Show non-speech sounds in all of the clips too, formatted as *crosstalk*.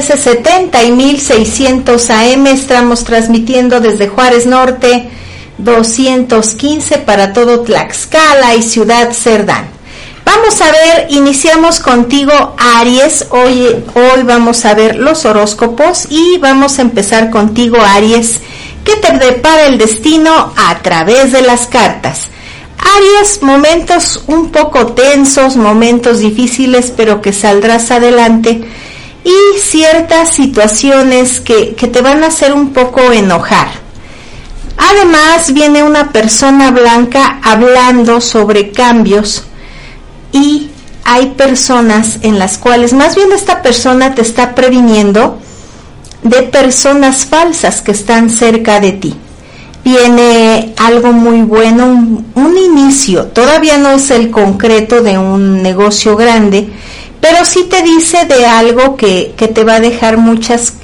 1370 y 1600 AM. Estamos transmitiendo desde Juárez Norte 215 para todo Tlaxcala y Ciudad Cerdán. Vamos a ver, iniciamos contigo Aries. Hoy, hoy vamos a ver los horóscopos y vamos a empezar contigo Aries. ¿Qué te depara el destino a través de las cartas? Aries, momentos un poco tensos, momentos difíciles, pero que saldrás adelante y ciertas situaciones que, que te van a hacer un poco enojar. Además, viene una persona blanca hablando sobre cambios y hay personas en las cuales, más bien esta persona te está previniendo de personas falsas que están cerca de ti. Viene algo muy bueno, un, inicio, todavía no es el concreto de un negocio grande, pero sí te dice de algo que, que te va a dejar muchas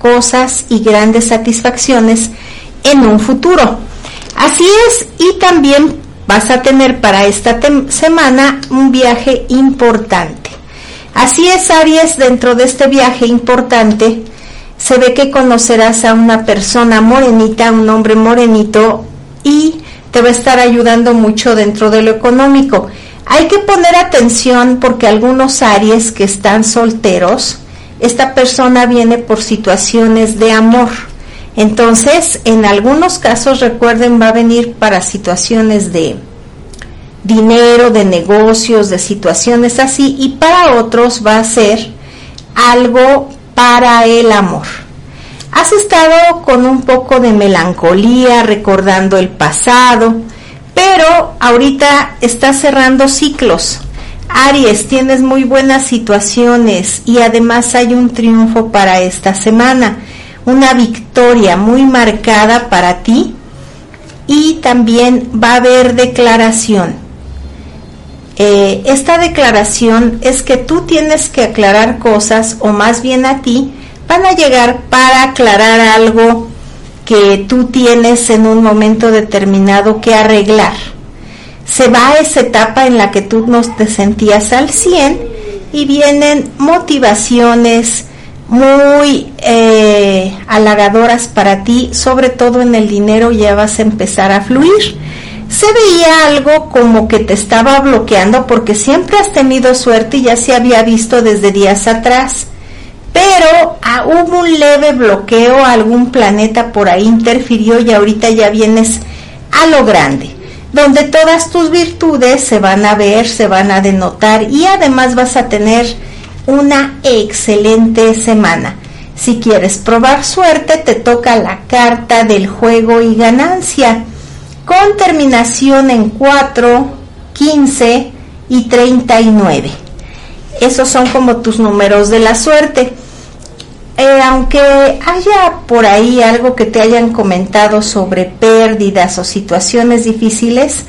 cosas y grandes satisfacciones en un futuro. Así es, y también vas a tener para esta semana un viaje importante. Así es, Aries, dentro de este viaje importante, se ve que conocerás a una persona morenita, un hombre morenito, y te va a estar ayudando mucho dentro de lo económico. Hay que poner atención porque algunos Aries que están solteros, esta persona viene por situaciones de amor entonces, en algunos casos, recuerden, va a venir para situaciones de dinero, de negocios, de situaciones así, y para otros va a ser algo para el amor. Has estado con un poco de melancolía, recordando el pasado, pero ahorita estás cerrando ciclos. Aries, tienes muy buenas situaciones y además hay un triunfo para esta semana una victoria muy marcada para ti y también va a haber declaración. Eh, esta declaración es que tú tienes que aclarar cosas o más bien a ti van a llegar para aclarar algo que tú tienes en un momento determinado que arreglar. Se va a esa etapa en la que tú no te sentías al 100 y vienen motivaciones, muy eh, halagadoras para ti, sobre todo en el dinero ya vas a empezar a fluir. Se veía algo como que te estaba bloqueando porque siempre has tenido suerte y ya se había visto desde días atrás. Pero hubo un leve bloqueo, algún planeta por ahí interfirió y ahorita ya vienes a lo grande, donde todas tus virtudes se van a ver, se van a denotar y además vas a tener una excelente semana. Si quieres probar suerte, te toca la carta del juego y ganancia, con terminación en 4, 15 y 39. Esos son como tus números de la suerte. Eh, aunque haya por ahí algo que te hayan comentado sobre pérdidas o situaciones difíciles,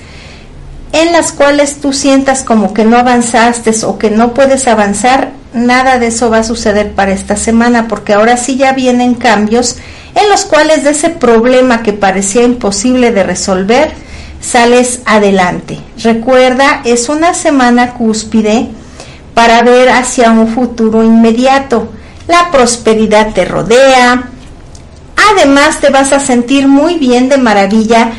en las cuales tú sientas como que no avanzaste o que no puedes avanzar, nada de eso va a suceder para esta semana porque ahora sí ya vienen cambios en los cuales de ese problema que parecía imposible de resolver, sales adelante. Recuerda, es una semana cúspide para ver hacia un futuro inmediato. La prosperidad te rodea. Además te vas a sentir muy bien de maravilla.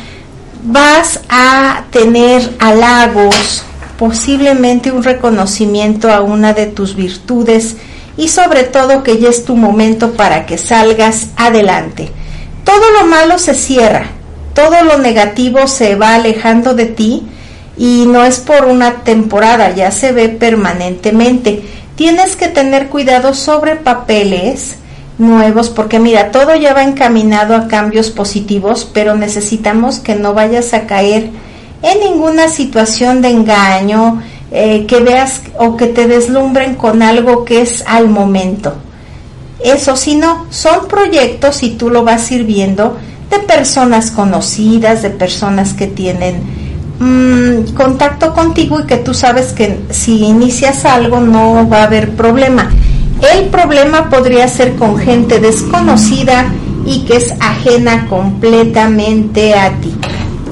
Vas a tener halagos, posiblemente un reconocimiento a una de tus virtudes y sobre todo que ya es tu momento para que salgas adelante. Todo lo malo se cierra, todo lo negativo se va alejando de ti y no es por una temporada, ya se ve permanentemente. Tienes que tener cuidado sobre papeles nuevos porque mira, todo ya va encaminado a cambios positivos, pero necesitamos que no vayas a caer en ninguna situación de engaño, eh, que veas o que te deslumbren con algo que es al momento. Eso si no, son proyectos y tú lo vas sirviendo de personas conocidas, de personas que tienen mm, contacto contigo y que tú sabes que si inicias algo no va a haber problema. El problema podría ser con gente desconocida y que es ajena completamente a ti.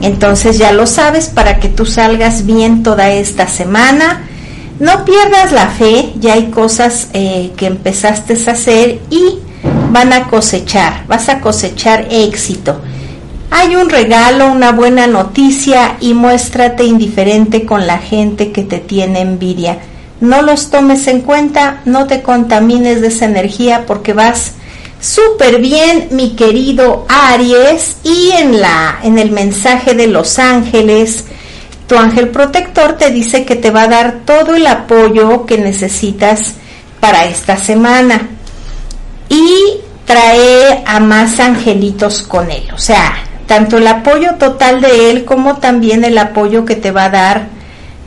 Entonces ya lo sabes para que tú salgas bien toda esta semana. No pierdas la fe, ya hay cosas eh, que empezaste a hacer y van a cosechar, vas a cosechar éxito. Hay un regalo, una buena noticia y muéstrate indiferente con la gente que te tiene envidia. No los tomes en cuenta, no te contamines de esa energía porque vas súper bien, mi querido Aries, y en la en el mensaje de los ángeles tu ángel protector te dice que te va a dar todo el apoyo que necesitas para esta semana. Y trae a más angelitos con él. O sea, tanto el apoyo total de él como también el apoyo que te va a dar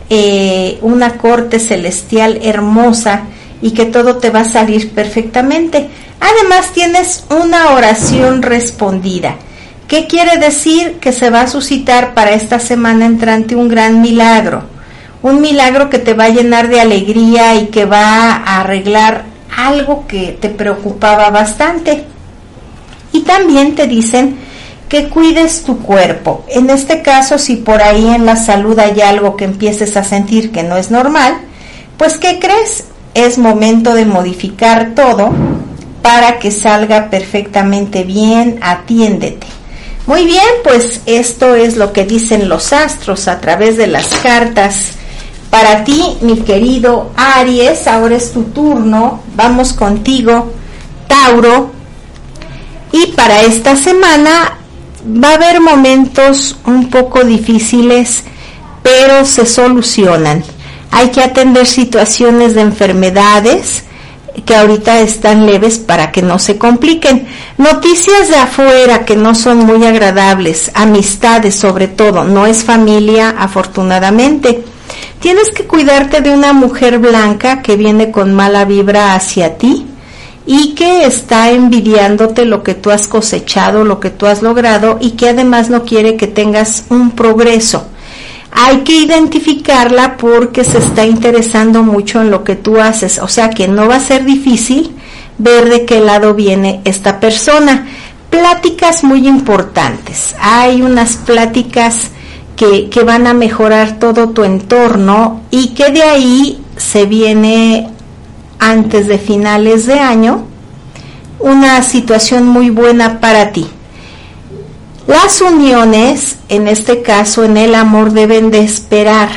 eh, una corte celestial hermosa y que todo te va a salir perfectamente. Además tienes una oración respondida ¿Qué quiere decir? Que se va a suscitar para esta semana entrante un gran milagro, un milagro que te va a llenar de alegría y que va a arreglar algo que te preocupaba bastante. Y también te dicen que cuides tu cuerpo. En este caso, si por ahí en la salud hay algo que empieces a sentir que no es normal, pues ¿qué crees? Es momento de modificar todo para que salga perfectamente bien, atiéndete. Muy bien, pues esto es lo que dicen los astros a través de las cartas. Para ti, mi querido Aries, ahora es tu turno. Vamos contigo, Tauro. Y para esta semana va a haber momentos un poco difíciles, pero se solucionan. Hay que atender situaciones de enfermedades, que ahorita están leves para que no se compliquen. Noticias de afuera que no son muy agradables, amistades sobre todo, no es familia afortunadamente. Tienes que cuidarte de una mujer blanca que viene con mala vibra hacia ti y que está envidiándote lo que tú has cosechado, lo que tú has logrado y que además no quiere que tengas un progreso. Hay que identificarla porque se está interesando mucho en lo que tú haces, o sea que no va a ser difícil ver de qué lado viene esta persona. Pláticas muy importantes, hay unas pláticas que, que van a mejorar todo tu entorno y que de ahí se viene antes de finales de año una situación muy buena para ti. Las uniones, en este caso en el amor, deben de esperar.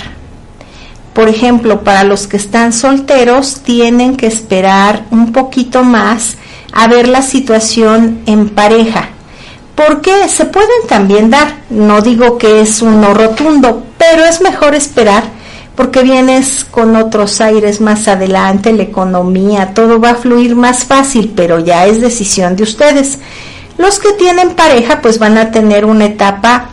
Por ejemplo, para los que están solteros, tienen que esperar un poquito más a ver la situación en pareja. Porque se pueden también dar, no digo que es un rotundo, pero es mejor esperar porque vienes con otros aires más adelante, la economía, todo va a fluir más fácil, pero ya es decisión de ustedes. Los que tienen pareja pues van a tener una etapa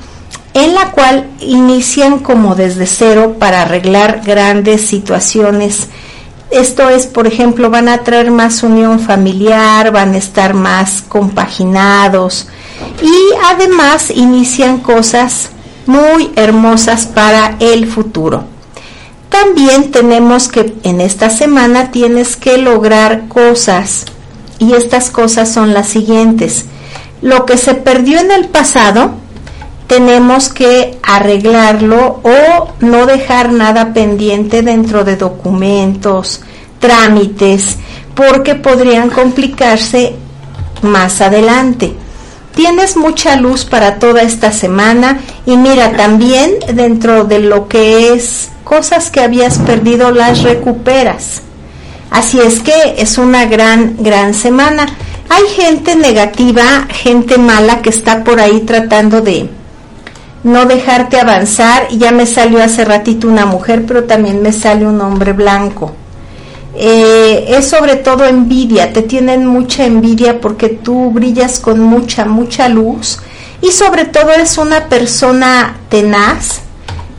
en la cual inician como desde cero para arreglar grandes situaciones. Esto es, por ejemplo, van a traer más unión familiar, van a estar más compaginados y además inician cosas muy hermosas para el futuro. También tenemos que en esta semana tienes que lograr cosas y estas cosas son las siguientes lo que se perdió en el pasado, tenemos que arreglarlo o no dejar nada pendiente dentro de documentos, trámites, porque podrían complicarse más adelante. Tienes mucha luz para toda esta semana y mira, también dentro de lo que es cosas que habías perdido las recuperas. Así es que es una gran, gran semana. Hay gente negativa, gente mala que está por ahí tratando de no dejarte avanzar. Ya me salió hace ratito una mujer, pero también me sale un hombre blanco. Eh, es sobre todo envidia, te tienen mucha envidia porque tú brillas con mucha, mucha luz y sobre todo es una persona tenaz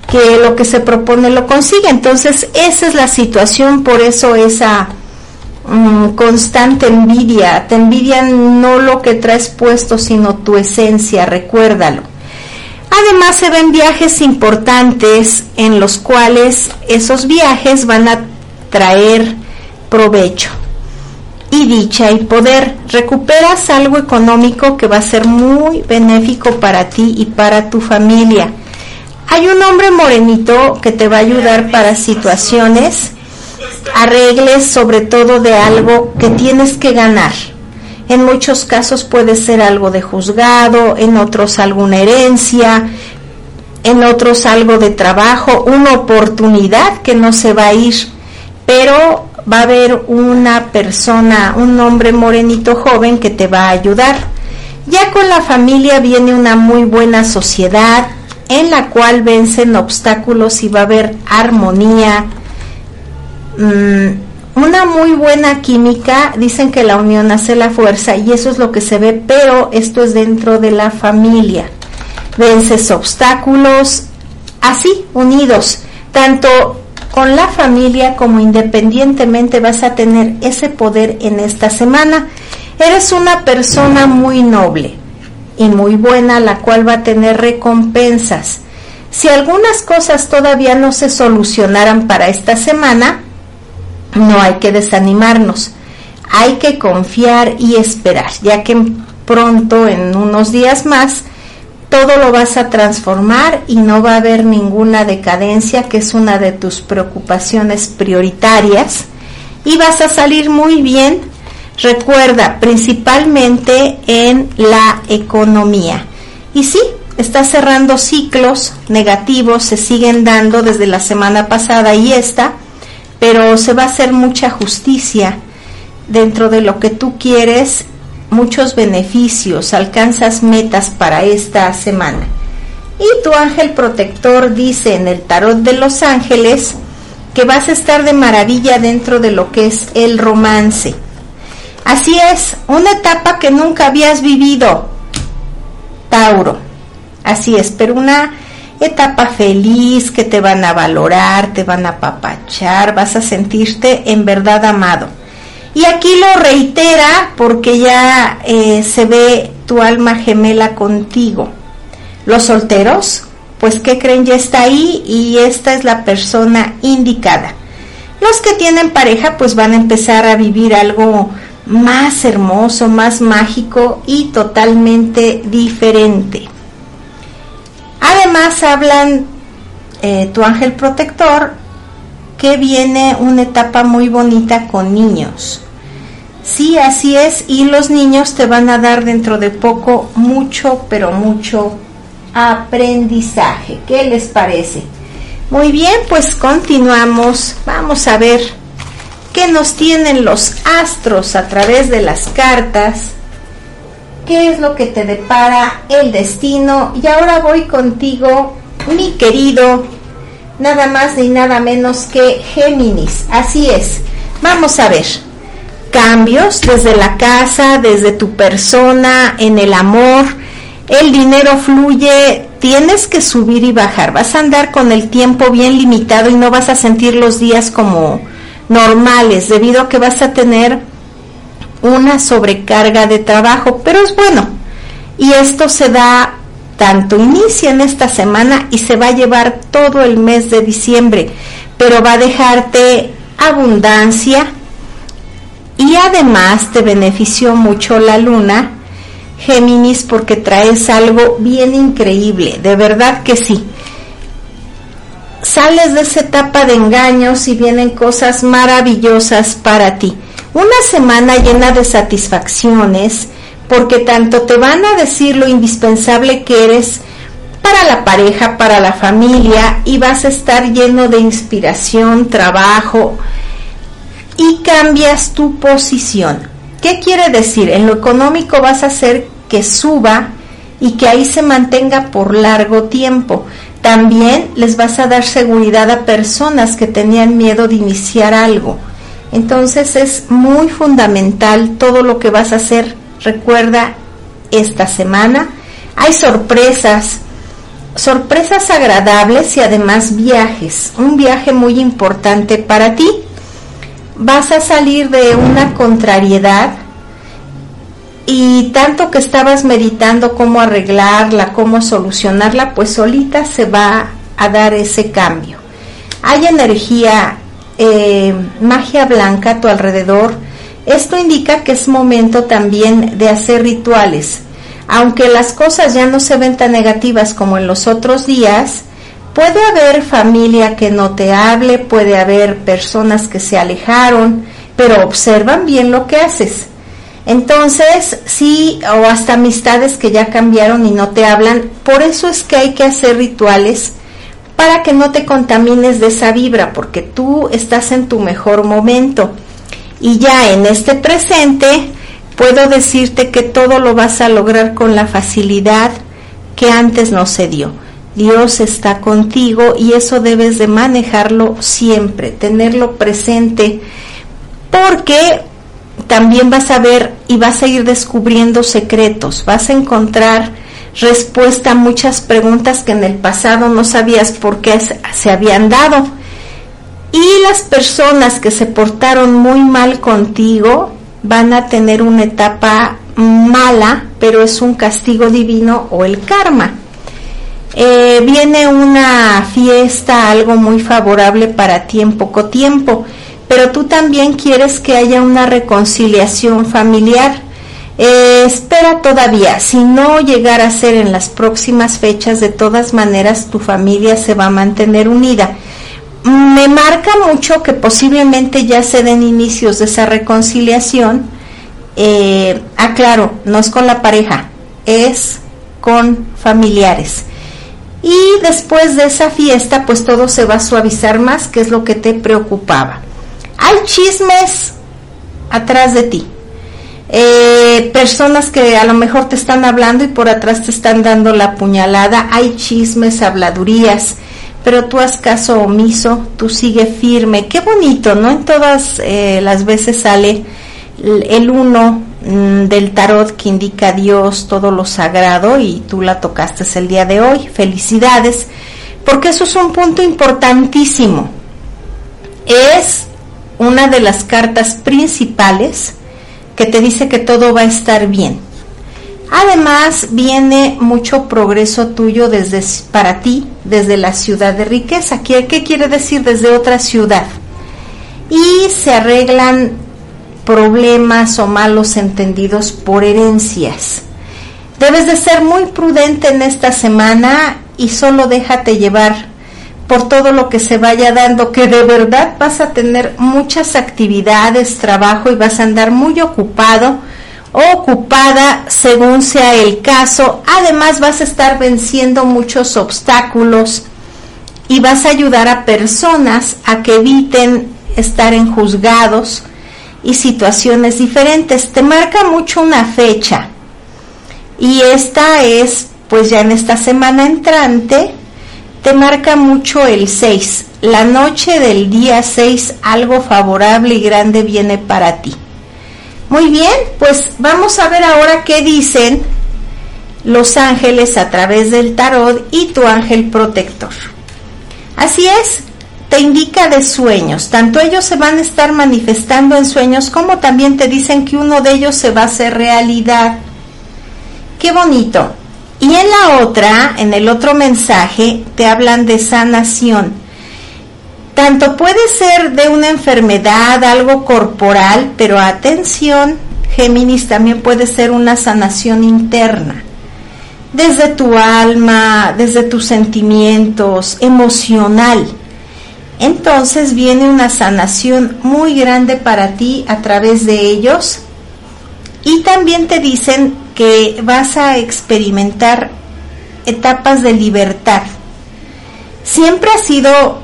que lo que se propone lo consigue. Entonces esa es la situación, por eso esa Mm, constante envidia. Te envidian no lo que traes puesto, sino tu esencia, recuérdalo. Además se ven viajes importantes en los cuales esos viajes van a traer provecho y dicha y poder. Recuperas algo económico que va a ser muy benéfico para ti y para tu familia. Hay un hombre morenito que te va a ayudar para situaciones arregles sobre todo de algo que tienes que ganar. En muchos casos puede ser algo de juzgado, en otros alguna herencia, en otros algo de trabajo, una oportunidad que no se va a ir, pero va a haber una persona, un hombre morenito joven que te va a ayudar. Ya con la familia viene una muy buena sociedad en la cual vencen obstáculos y va a haber armonía, mm, una muy buena química. Dicen que la unión hace la fuerza y eso es lo que se ve, pero esto es dentro de la familia. Vences obstáculos, así, unidos, tanto con la familia como independientemente vas a tener ese poder en esta semana. Eres una persona muy noble y muy buena, la cual va a tener recompensas. Si algunas cosas todavía no se solucionaran para esta semana, no hay que desanimarnos. Hay que confiar y esperar, ya que pronto, en unos días más, todo lo vas a transformar y no va a haber ninguna decadencia, que es una de tus preocupaciones prioritarias, y vas a salir muy bien, recuerda, principalmente en la economía. Y sí, está cerrando ciclos negativos, se siguen dando desde la semana pasada y esta, pero se va a hacer mucha justicia dentro de lo que tú quieres muchos beneficios, alcanzas metas para esta semana. Y tu ángel protector dice en el tarot de los ángeles que vas a estar de maravilla dentro de lo que es el romance. Así es, una etapa que nunca habías vivido, Tauro. Así es, pero una etapa feliz que te van a valorar, te van a apapachar, vas a sentirte en verdad amado. Y aquí lo reitera porque ya eh, se ve tu alma gemela contigo. Los solteros, pues ¿qué creen? Ya está ahí y esta es la persona indicada. Los que tienen pareja, pues van a empezar a vivir algo más hermoso, más mágico y totalmente diferente. Además hablan eh, tu ángel protector que viene una etapa muy bonita con niños. Sí, así es, y los niños te van a dar dentro de poco mucho, pero mucho aprendizaje. ¿Qué les parece? Muy bien, pues continuamos. Vamos a ver qué nos tienen los astros a través de las cartas. ¿Qué es lo que te depara el destino? Y ahora voy contigo, mi querido, nada más ni nada menos que Géminis. Así es. Vamos a ver cambios desde la casa, desde tu persona, en el amor. El dinero fluye, tienes que subir y bajar. Vas a andar con el tiempo bien limitado y no vas a sentir los días como normales debido a que vas a tener una sobrecarga de trabajo, pero es bueno. Y esto se da tanto inicia en esta semana y se va a llevar todo el mes de diciembre, pero va a dejarte abundancia, y además te benefició mucho la luna, Géminis, porque traes algo bien increíble, de verdad que sí. Sales de esa etapa de engaños y vienen cosas maravillosas para ti. Una semana llena de satisfacciones, porque tanto te van a decir lo indispensable que eres para la pareja, para la familia, y vas a estar lleno de inspiración, trabajo, y cambias tu posición. ¿Qué quiere decir? En lo económico vas a hacer que suba y que ahí se mantenga por largo tiempo. También les vas a dar seguridad a personas que tenían miedo de iniciar algo. Entonces es muy fundamental todo lo que vas a hacer. Recuerda, esta semana hay sorpresas, sorpresas agradables y además viajes. Un viaje muy importante para ti vas a salir de una contrariedad y tanto que estabas meditando cómo arreglarla, cómo solucionarla, pues solita se va a dar ese cambio. Hay energía, eh, magia blanca a tu alrededor. Esto indica que es momento también de hacer rituales. Aunque las cosas ya no se ven tan negativas como en los otros días, Puede haber familia que no te hable, puede haber personas que se alejaron, pero observan bien lo que haces. Entonces, sí, o hasta amistades que ya cambiaron y no te hablan, por eso es que hay que hacer rituales para que no te contamines de esa vibra, porque tú estás en tu mejor momento. Y ya en este presente, puedo decirte que todo lo vas a lograr con la facilidad que antes no se dio. Dios está contigo y eso debes de manejarlo siempre, tenerlo presente, porque también vas a ver y vas a ir descubriendo secretos, vas a encontrar respuesta a muchas preguntas que en el pasado no sabías por qué se habían dado. Y las personas que se portaron muy mal contigo van a tener una etapa mala, pero es un castigo divino o el karma. Eh, viene una fiesta, algo muy favorable para ti en poco tiempo, pero tú también quieres que haya una reconciliación familiar. Eh, espera todavía, si no llegara a ser en las próximas fechas, de todas maneras tu familia se va a mantener unida. Me marca mucho que posiblemente ya se den inicios de esa reconciliación. Eh, aclaro, no es con la pareja, es con familiares y después de esa fiesta pues todo se va a suavizar más, que es lo que te preocupaba. Hay chismes atrás de ti. Eh, personas que a lo mejor te están hablando y por atrás te están dando la puñalada, hay chismes, habladurías, pero tú haz caso omiso, tú sigue firme, qué bonito, ¿no? En todas eh, las veces sale el uno Mm, del tarot que indica a Dios todo lo sagrado y tú la tocaste el día de hoy. Felicidades, porque eso es un punto importantísimo. Es una de las cartas principales que te dice que todo va a estar bien. Además, viene mucho progreso tuyo desde para ti, desde la ciudad de riqueza. ¿Qué, qué quiere decir desde otra ciudad? Y se arreglan problemas o malos entendidos por herencias. Debes de ser muy prudente en esta semana y solo déjate llevar por todo lo que se vaya dando, que de verdad vas a tener muchas actividades, trabajo y vas a andar muy ocupado o ocupada según sea el caso. Además vas a estar venciendo muchos obstáculos y vas a ayudar a personas a que eviten estar en juzgados y situaciones diferentes. Te marca mucho una fecha. Y esta es, pues ya en esta semana entrante, te marca mucho el 6. La noche del día 6, algo favorable y grande viene para ti. Muy bien, pues vamos a ver ahora qué dicen los ángeles a través del tarot y tu ángel protector. Así es, te indica de sueños. Tanto ellos se van a estar manifestando en sueños como también te dicen que uno de ellos se va a hacer realidad. Qué bonito. Y en la otra, en el otro mensaje, te hablan de sanación. Tanto puede ser de una enfermedad, algo corporal, pero atención, Géminis también puede ser una sanación interna. Desde tu alma, desde tus sentimientos, emocional entonces viene una sanación muy grande para ti a través de ellos y también te dicen que vas a experimentar etapas de libertad. Siempre has sido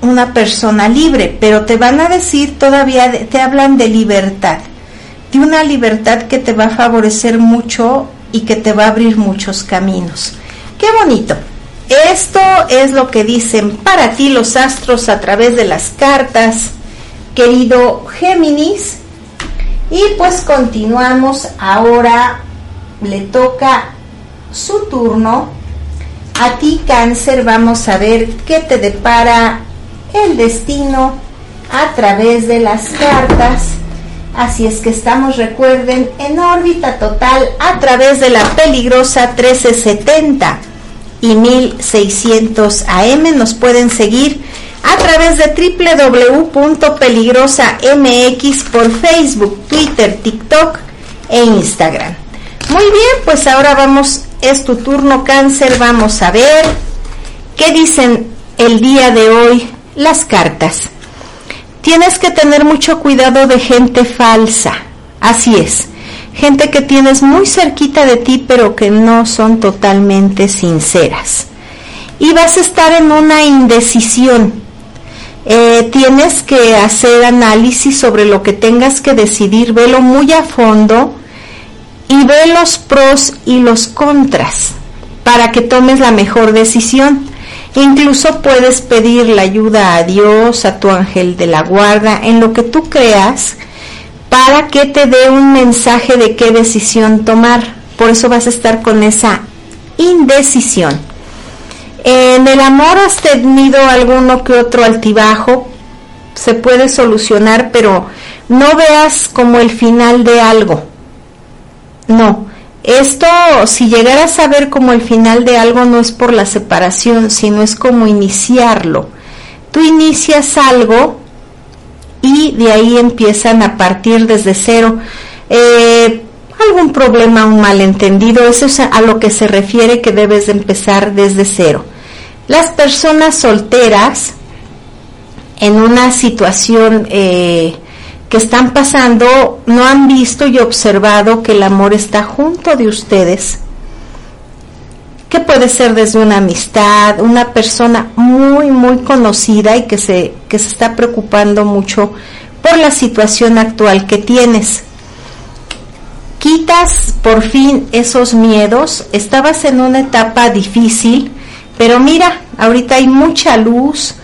una persona libre, pero te van a decir todavía, te hablan de libertad, de una libertad que te va a favorecer mucho y que te va a abrir muchos caminos. Qué bonito. Esto es lo que dicen para ti los astros a través de las cartas, querido Géminis. Y pues continuamos. Ahora le toca su turno. A ti cáncer vamos a ver qué te depara el destino a través de las cartas. Así es que estamos, recuerden, en órbita total a través de la peligrosa 1370 y 1600 AM. Nos pueden seguir a través de www.peligrosamx por Facebook, Twitter, TikTok e Instagram. Muy bien, pues ahora vamos, es tu turno cáncer, vamos a ver ¿Qué dicen el día de hoy las cartas? Tienes que tener mucho cuidado de gente falsa. Así es. Gente que tienes muy cerquita de ti pero que no son totalmente sinceras. Y vas a estar en una indecisión. Eh, tienes que hacer análisis sobre lo que tengas que decidir, velo muy a fondo y ve los pros y los contras para que tomes la mejor decisión. Incluso puedes pedir la ayuda a Dios, a tu ángel de la guarda, en lo que tú creas, para que te dé un mensaje de qué decisión tomar. Por eso vas a estar con esa indecisión. En el amor has tenido alguno que otro altibajo, se puede solucionar, pero no veas como el final de algo. No, esto, si llegaras a ver como el final de algo, no es por la separación, sino es como iniciarlo. Tú inicias algo y de ahí empiezan a partir desde cero. Eh, algún problema, un malentendido, eso es a lo que se refiere que debes de empezar desde cero. Las personas solteras en una situación eh, que están pasando no han visto y observado que el amor está junto de ustedes, que puede ser desde una amistad, una persona muy, muy conocida y que se, que se está preocupando mucho por la situación actual que tienes. Quitas por fin esos miedos, estabas en una etapa difícil, pero mira, ahorita hay mucha luz,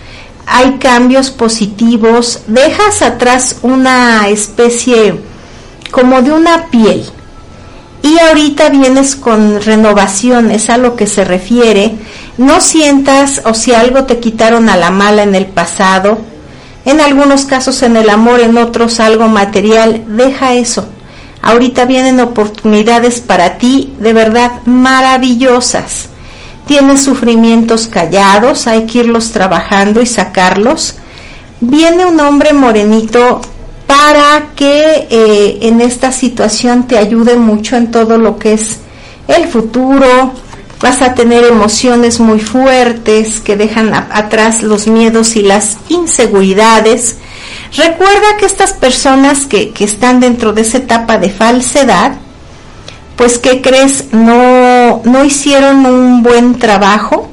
hay cambios positivos, dejas atrás una especie como de una piel y ahorita vienes con renovación, es a lo que se refiere. No sientas o si algo te quitaron a la mala en el pasado, en algunos casos en el amor, en otros algo material, deja eso. Ahorita vienen oportunidades para ti de verdad maravillosas tienes sufrimientos callados, hay que irlos trabajando y sacarlos. Viene un hombre morenito para que eh, en esta situación te ayude mucho en todo lo que es el futuro. Vas a tener emociones muy fuertes que dejan atrás los miedos y las inseguridades. Recuerda que estas personas que, que están dentro de esa etapa de falsedad, pues ¿qué crees? No, no hicieron un buen trabajo,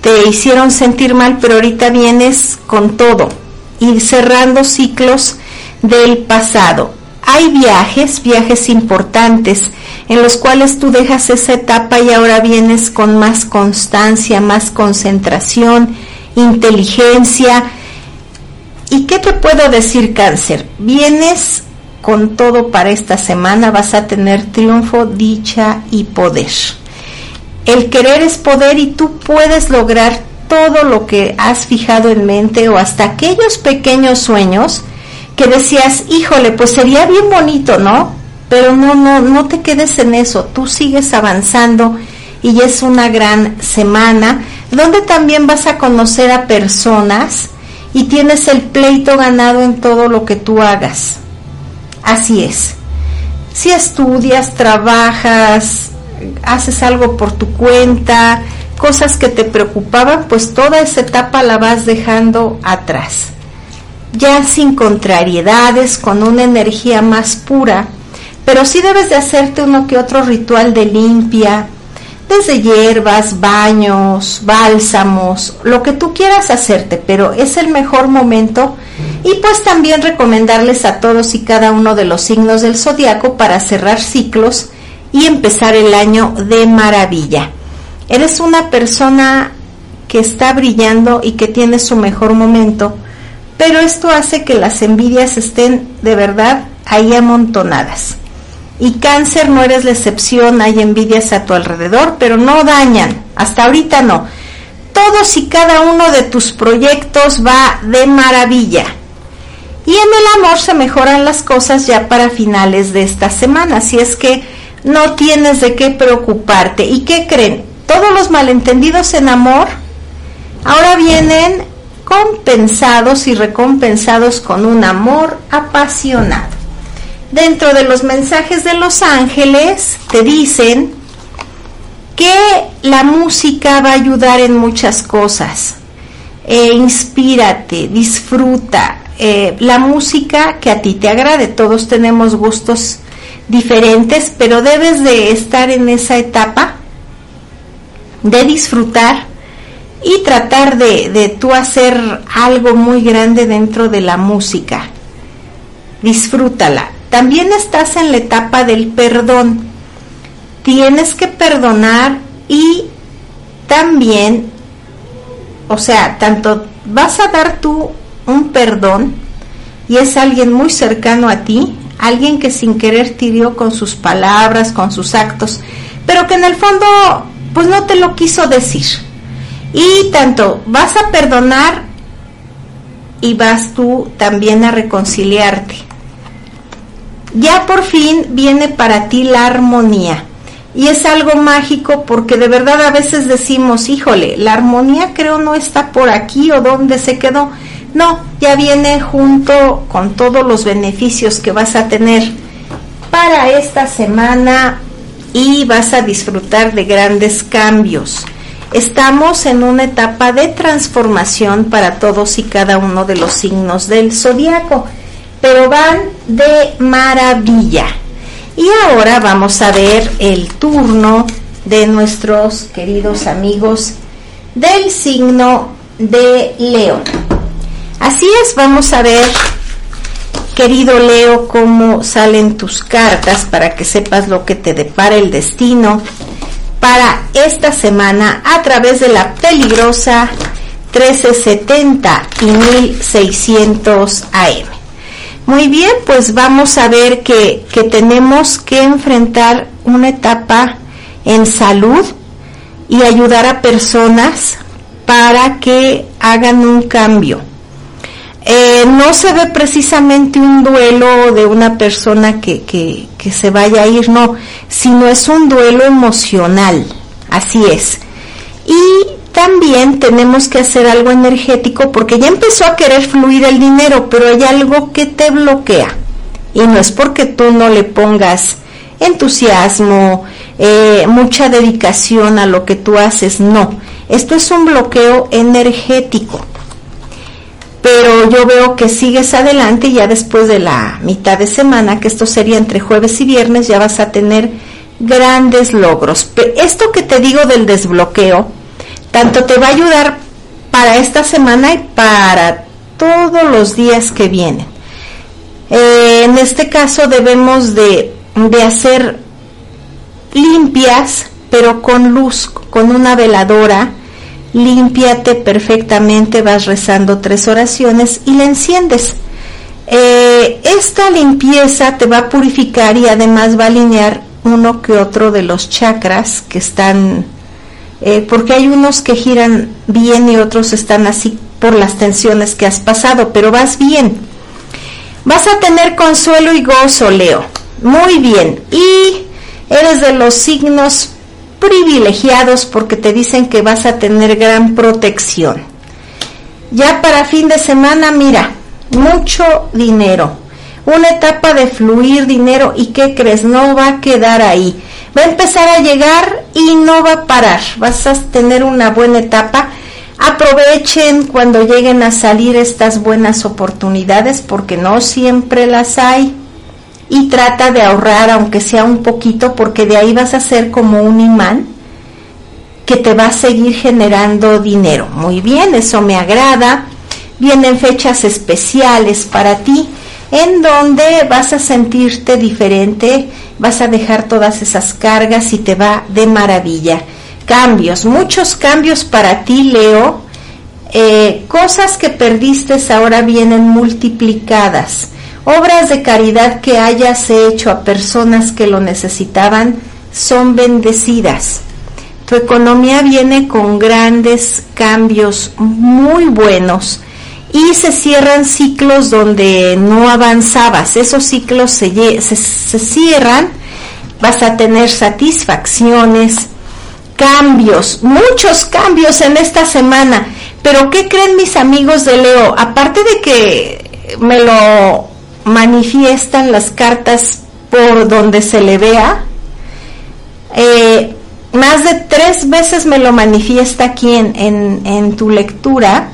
te hicieron sentir mal, pero ahorita vienes con todo y cerrando ciclos del pasado. Hay viajes, viajes importantes, en los cuales tú dejas esa etapa y ahora vienes con más constancia, más concentración, inteligencia. ¿Y qué te puedo decir, cáncer? Vienes con todo para esta semana vas a tener triunfo, dicha y poder. El querer es poder y tú puedes lograr todo lo que has fijado en mente o hasta aquellos pequeños sueños que decías, híjole, pues sería bien bonito, ¿no? Pero no, no, no te quedes en eso, tú sigues avanzando y es una gran semana donde también vas a conocer a personas y tienes el pleito ganado en todo lo que tú hagas. Así es. Si estudias, trabajas, haces algo por tu cuenta, cosas que te preocupaban, pues toda esa etapa la vas dejando atrás. Ya sin contrariedades, con una energía más pura, pero sí debes de hacerte uno que otro ritual de limpia, desde hierbas, baños, bálsamos, lo que tú quieras hacerte, pero es el mejor momento y pues también recomendarles a todos y cada uno de los signos del zodiaco para cerrar ciclos y empezar el año de maravilla. Eres una persona que está brillando y que tiene su mejor momento, pero esto hace que las envidias estén de verdad ahí amontonadas. Y cáncer no eres la excepción, hay envidias a tu alrededor, pero no dañan, hasta ahorita no. Todos y cada uno de tus proyectos va de maravilla. Y en el amor se mejoran las cosas ya para finales de esta semana, así es que no tienes de qué preocuparte. ¿Y qué creen? Todos los malentendidos en amor ahora vienen compensados y recompensados con un amor apasionado dentro de los mensajes de los ángeles te dicen que la música va a ayudar en muchas cosas. Eh, inspírate, disfruta. Eh, la música que a ti te agrade, todos tenemos gustos diferentes, pero debes de estar en esa etapa de disfrutar y tratar de, de tú hacer algo muy grande dentro de la música. Disfrútala. También estás en la etapa del perdón. Tienes que perdonar y también, o sea, tanto vas a dar tú un perdón y es alguien muy cercano a ti, alguien que sin querer te dio con sus palabras, con sus actos, pero que en el fondo pues no te lo quiso decir. Y tanto vas a perdonar y vas tú también a reconciliarte. Ya por fin viene para ti la armonía. Y es algo mágico porque de verdad a veces decimos, híjole, la armonía creo no está por aquí o donde se quedó. No, ya viene junto con todos los beneficios que vas a tener para esta semana y vas a disfrutar de grandes cambios. Estamos en una etapa de transformación para todos y cada uno de los signos del zodiaco, pero van de maravilla. Y ahora vamos a ver el turno de nuestros queridos amigos del signo de León. Así es, vamos a ver, querido Leo, cómo salen tus cartas para que sepas lo que te depara el destino para esta semana a través de la peligrosa 1370 y 1600 AM. Muy bien, pues vamos a ver que, que tenemos que enfrentar una etapa en salud y ayudar a personas para que hagan un cambio eh, no se ve precisamente un duelo de una persona que, que, que se vaya a ir, no, sino es un duelo emocional, así es. Y también tenemos que hacer algo energético porque ya empezó a querer fluir el dinero, pero hay algo que te bloquea. Y no es porque tú no le pongas entusiasmo, eh, mucha dedicación a lo que tú haces, no. Esto es un bloqueo energético pero yo veo que sigues adelante y ya después de la mitad de semana, que esto sería entre jueves y viernes, ya vas a tener grandes logros. esto que te digo del desbloqueo, tanto te va a ayudar para esta semana y para todos los días que vienen. Eh, en este caso debemos de, de hacer limpias, pero con luz, con una veladora, límpiate perfectamente, vas rezando tres oraciones y la enciendes. Eh, esta limpieza te va a purificar y además va a alinear uno que otro de los chakras que están, eh, porque hay unos que giran bien y otros están así por las tensiones que has pasado, pero vas bien. Vas a tener consuelo y gozo, Leo. Muy bien. Y eres de los signos privilegiados porque te dicen que vas a tener gran protección. Ya para fin de semana, mira, mucho dinero, una etapa de fluir dinero y ¿qué crees? No va a quedar ahí. Va a empezar a llegar y no va a parar. Vas a tener una buena etapa. Aprovechen cuando lleguen a salir estas buenas oportunidades porque no siempre las hay y trata de ahorrar aunque sea un poquito porque de ahí vas a ser como un imán que te va a seguir generando dinero. Muy bien, eso me agrada. Vienen fechas especiales para ti en donde vas a sentirte diferente, vas a dejar todas esas cargas y te va de maravilla. Cambios, muchos cambios para ti, Leo. Eh, cosas que perdiste ahora vienen multiplicadas obras de caridad que hayas hecho a personas que lo necesitaban son bendecidas. Tu economía viene con grandes cambios muy buenos y se cierran ciclos donde no avanzabas. Esos ciclos se, se cierran, vas a tener satisfacciones, cambios, muchos cambios en esta semana. Pero ¿qué creen mis amigos de Leo? Aparte de que me lo manifiestan las cartas por donde se le vea, eh, más de tres veces me lo manifiesta aquí en, en, en tu lectura,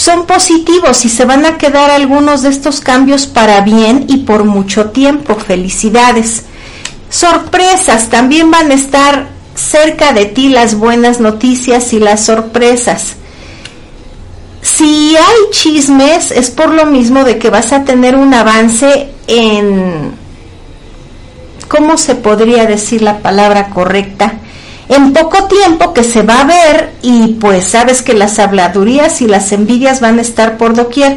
son positivos y se van a quedar algunos de estos cambios para bien y por mucho tiempo. Felicidades. Sorpresas, también van a estar cerca de ti las buenas noticias y las sorpresas. Si hay chismes es por lo mismo de que vas a tener un avance en, ¿cómo se podría decir la palabra correcta? En poco tiempo que se va a ver y pues sabes que las habladurías y las envidias van a estar por doquier.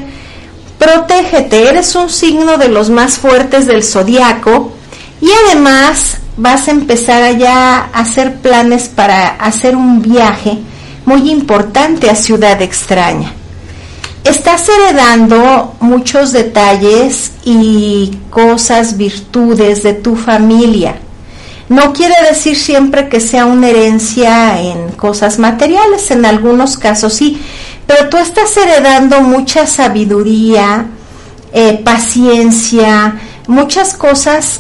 Protégete, eres un signo de los más fuertes del zodiaco y además vas a empezar allá a hacer planes para hacer un viaje muy importante a Ciudad Extraña. Estás heredando muchos detalles y cosas, virtudes de tu familia. No quiere decir siempre que sea una herencia en cosas materiales, en algunos casos sí, pero tú estás heredando mucha sabiduría, eh, paciencia, muchas cosas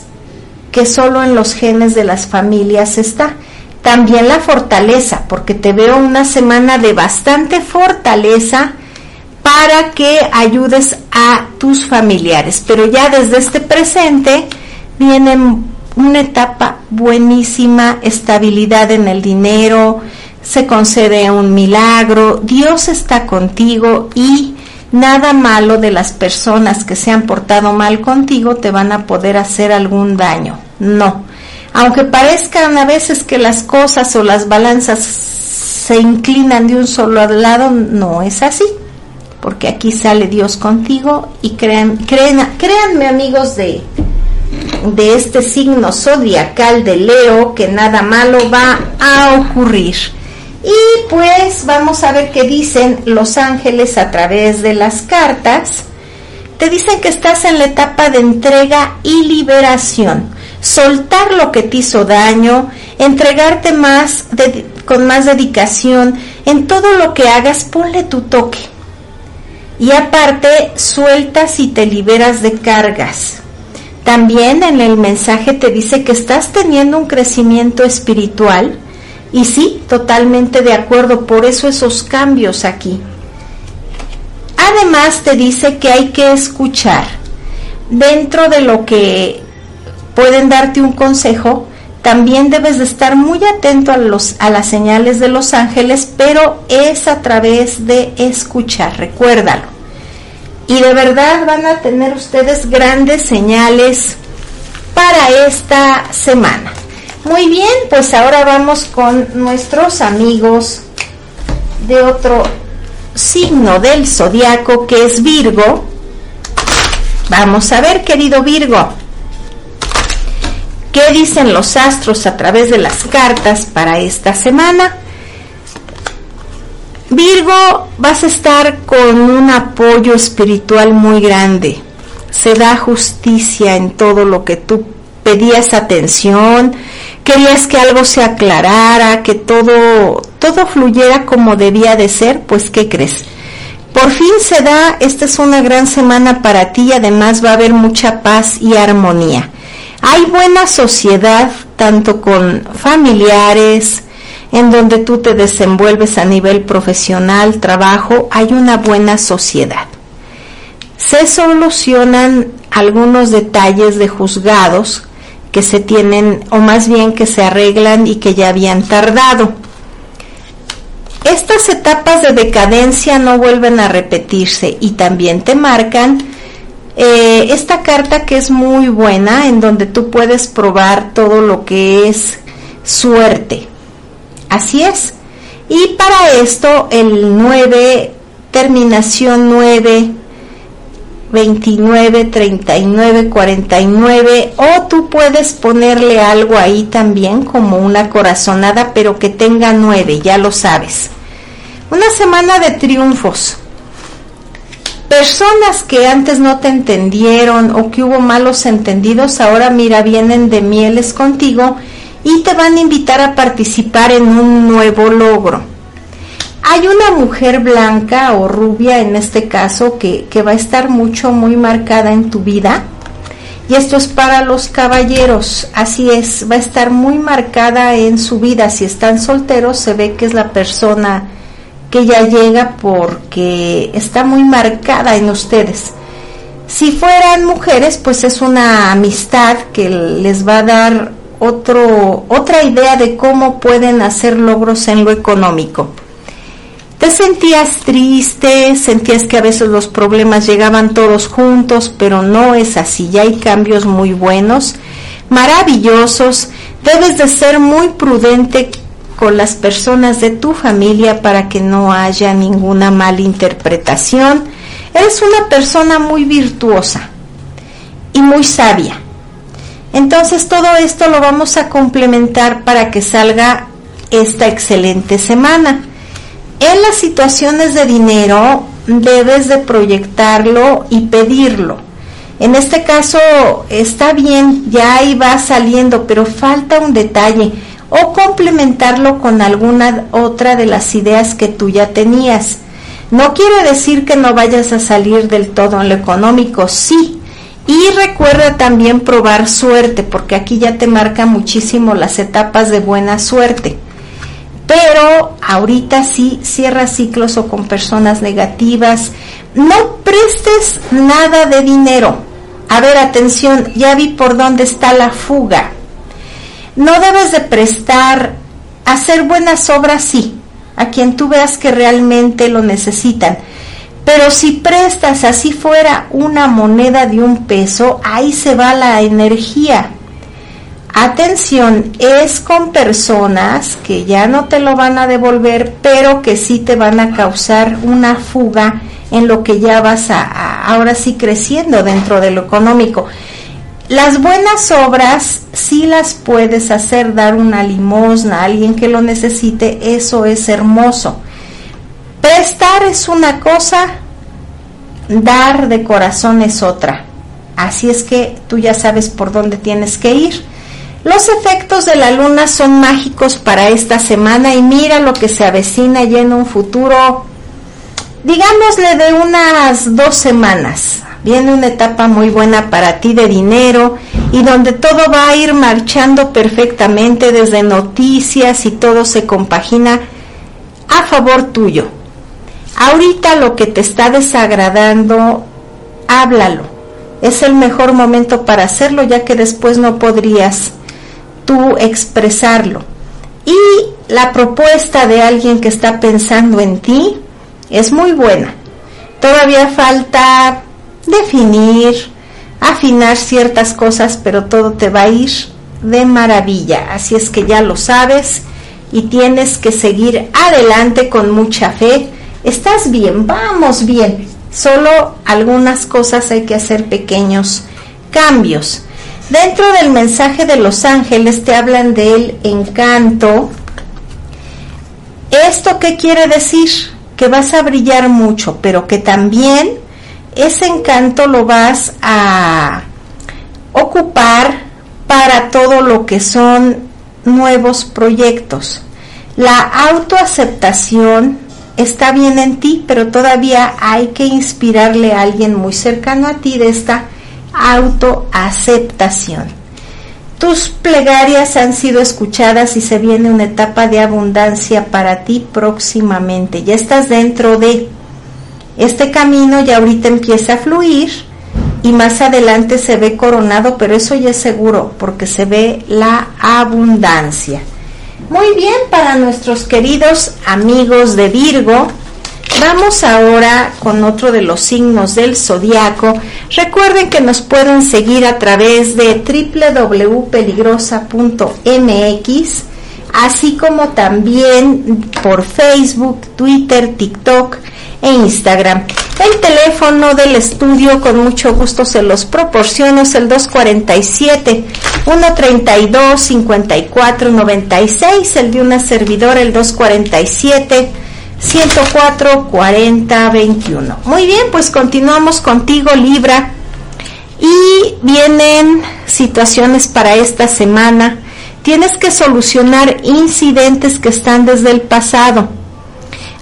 que solo en los genes de las familias está. También la fortaleza, porque te veo una semana de bastante fortaleza para que ayudes a tus familiares. Pero ya desde este presente viene una etapa buenísima, estabilidad en el dinero, se concede un milagro, Dios está contigo y nada malo de las personas que se han portado mal contigo te van a poder hacer algún daño. No. Aunque parezcan a veces que las cosas o las balanzas se inclinan de un solo lado, no es así. Porque aquí sale Dios contigo y crean, crean, créanme amigos de, de este signo zodiacal de Leo que nada malo va a ocurrir. Y pues vamos a ver qué dicen los ángeles a través de las cartas. Te dicen que estás en la etapa de entrega y liberación. Soltar lo que te hizo daño, entregarte más con más dedicación. En todo lo que hagas, ponle tu toque. Y aparte, sueltas y te liberas de cargas. También en el mensaje te dice que estás teniendo un crecimiento espiritual y sí, totalmente de acuerdo, por eso esos cambios aquí. Además te dice que hay que escuchar. Dentro de lo que pueden darte un consejo, también debes de estar muy atento a, los, a las señales de los ángeles, pero es a través de escuchar, recuérdalo. Y de verdad van a tener ustedes grandes señales para esta semana. Muy bien, pues ahora vamos con nuestros amigos de otro signo del zodiaco que es Virgo. Vamos a ver, querido Virgo, qué dicen los astros a través de las cartas para esta semana. Virgo, vas a estar con un apoyo espiritual muy grande. Se da justicia en todo lo que tú pedías atención, querías que algo se aclarara, que todo, todo fluyera como debía de ser, pues ¿qué crees? Por fin se da, esta es una gran semana para ti y además va a haber mucha paz y armonía. Hay buena sociedad, tanto con familiares, en donde tú te desenvuelves a nivel profesional, trabajo, hay una buena sociedad. Se solucionan algunos detalles de juzgados que se tienen, o más bien que se arreglan y que ya habían tardado. Estas etapas de decadencia no vuelven a repetirse y también te marcan eh, esta carta que es muy buena, en donde tú puedes probar todo lo que es suerte. Así es. Y para esto el 9, terminación 9, 29, 39, 49 o tú puedes ponerle algo ahí también como una corazonada pero que tenga 9, ya lo sabes. Una semana de triunfos. Personas que antes no te entendieron o que hubo malos entendidos, ahora mira, vienen de mieles contigo y te van a invitar a participar en un nuevo logro hay una mujer blanca o rubia en este caso que, va a estar mucho, muy marcada en tu vida Y esto es para los caballeros, así es, va a estar muy marcada en su vida. Si están solteros, se ve que es la persona que ya llega porque está muy marcada en ustedes. Si fueran mujeres, pues es una amistad que les va a dar otra idea de cómo pueden hacer logros en lo económico. Te sentías triste, sentías que a veces los problemas llegaban todos juntos, pero no es así, ya hay cambios muy buenos, maravillosos, debes de ser muy prudente con las personas de tu familia para que no haya ninguna mala interpretación. Eres una persona muy virtuosa y muy sabia. Entonces todo esto lo vamos a complementar para que salga esta excelente semana. En las situaciones de dinero debes de proyectarlo y pedirlo. En este caso está bien, ya ahí va saliendo, pero falta un detalle o complementarlo con alguna otra de las ideas que tú ya tenías. No quiere decir que no vayas a salir del todo en lo económico, sí. Y recuerda también probar suerte, porque aquí ya te marca muchísimo las etapas de buena suerte pero ahorita sí cierra ciclos o con personas negativas. No prestes nada de dinero. A ver, atención, ya vi por dónde está la fuga. No debes de prestar, hacer buenas obras, sí, a quien tú veas que realmente lo necesitan. Pero si prestas así fuera una moneda de un peso, ahí se va la energía. Atención, es con personas que ya no te lo van a devolver, pero que sí te van a causar una fuga en lo que ya vas a, ahora sí creciendo dentro de lo económico. Las buenas obras sí las puedes hacer, dar una limosna a alguien que lo necesite, eso es hermoso. Prestar es una cosa, dar de corazón es otra. Así es que tú ya sabes por dónde tienes que ir. Los efectos de la luna son mágicos para esta semana y mira lo que se avecina ya en un futuro, digámosle de unas dos semanas. Viene una etapa muy buena para ti de dinero y donde todo va a ir marchando perfectamente desde noticias y todo se compagina a favor tuyo. Ahorita lo que te está desagradando, háblalo. Es el mejor momento para hacerlo ya que después no podrías tú expresarlo. Y la propuesta de alguien que está pensando en ti es muy buena. Todavía falta definir, afinar ciertas cosas, pero todo te va a ir de maravilla. Así es que ya lo sabes y tienes que seguir adelante con mucha fe. Estás bien, vamos bien. Solo algunas cosas hay que hacer pequeños cambios. Dentro del mensaje de los ángeles te hablan del encanto. ¿Esto qué quiere decir? Que vas a brillar mucho, pero que también ese encanto lo vas a ocupar para todo lo que son nuevos proyectos. La autoaceptación está bien en ti, pero todavía hay que inspirarle a alguien muy cercano a ti de esta autoaceptación. Tus plegarias han sido escuchadas y se viene una etapa de abundancia para ti próximamente. Ya estás dentro de este camino, ya ahorita empieza a fluir y más adelante se ve coronado, pero eso ya es seguro porque se ve la abundancia. Muy bien, para nuestros queridos amigos de Virgo, Vamos ahora con otro de los signos del zodiaco. Recuerden que nos pueden seguir a través de www.peligrosa.mx, así como también por Facebook, Twitter, TikTok e Instagram. El teléfono del estudio con mucho gusto se los proporciono es el 247 132 5496, el de una servidora el 247 104 40 21. Muy bien, pues continuamos contigo, Libra. Y vienen situaciones para esta semana. Tienes que solucionar incidentes que están desde el pasado.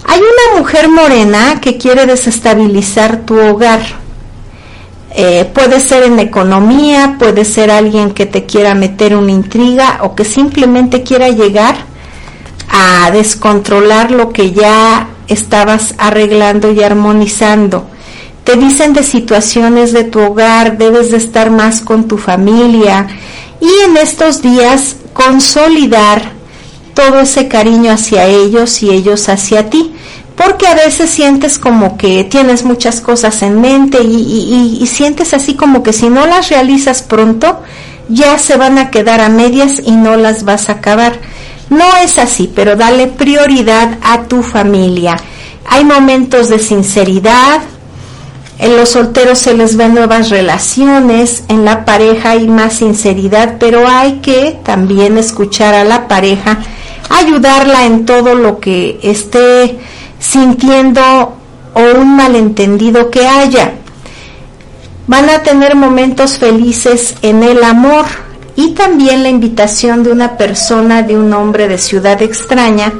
Hay una mujer morena que quiere desestabilizar tu hogar. Eh, puede ser en economía, puede ser alguien que te quiera meter una intriga o que simplemente quiera llegar a descontrolar lo que ya estabas arreglando y armonizando. Te dicen de situaciones de tu hogar, debes de estar más con tu familia y en estos días consolidar todo ese cariño hacia ellos y ellos hacia ti porque a veces sientes como que tienes muchas cosas en mente y, sientes así como que si no las realizas pronto, ya se van a quedar a medias y no las vas a acabar. No es así, pero dale prioridad a tu familia. Hay momentos de sinceridad, en los solteros se les ven nuevas relaciones, en la pareja hay más sinceridad, pero hay que también escuchar a la pareja, ayudarla en todo lo que esté sintiendo o un malentendido que haya. Van a tener momentos felices en el amor y también la invitación de una persona, de un hombre de ciudad extraña,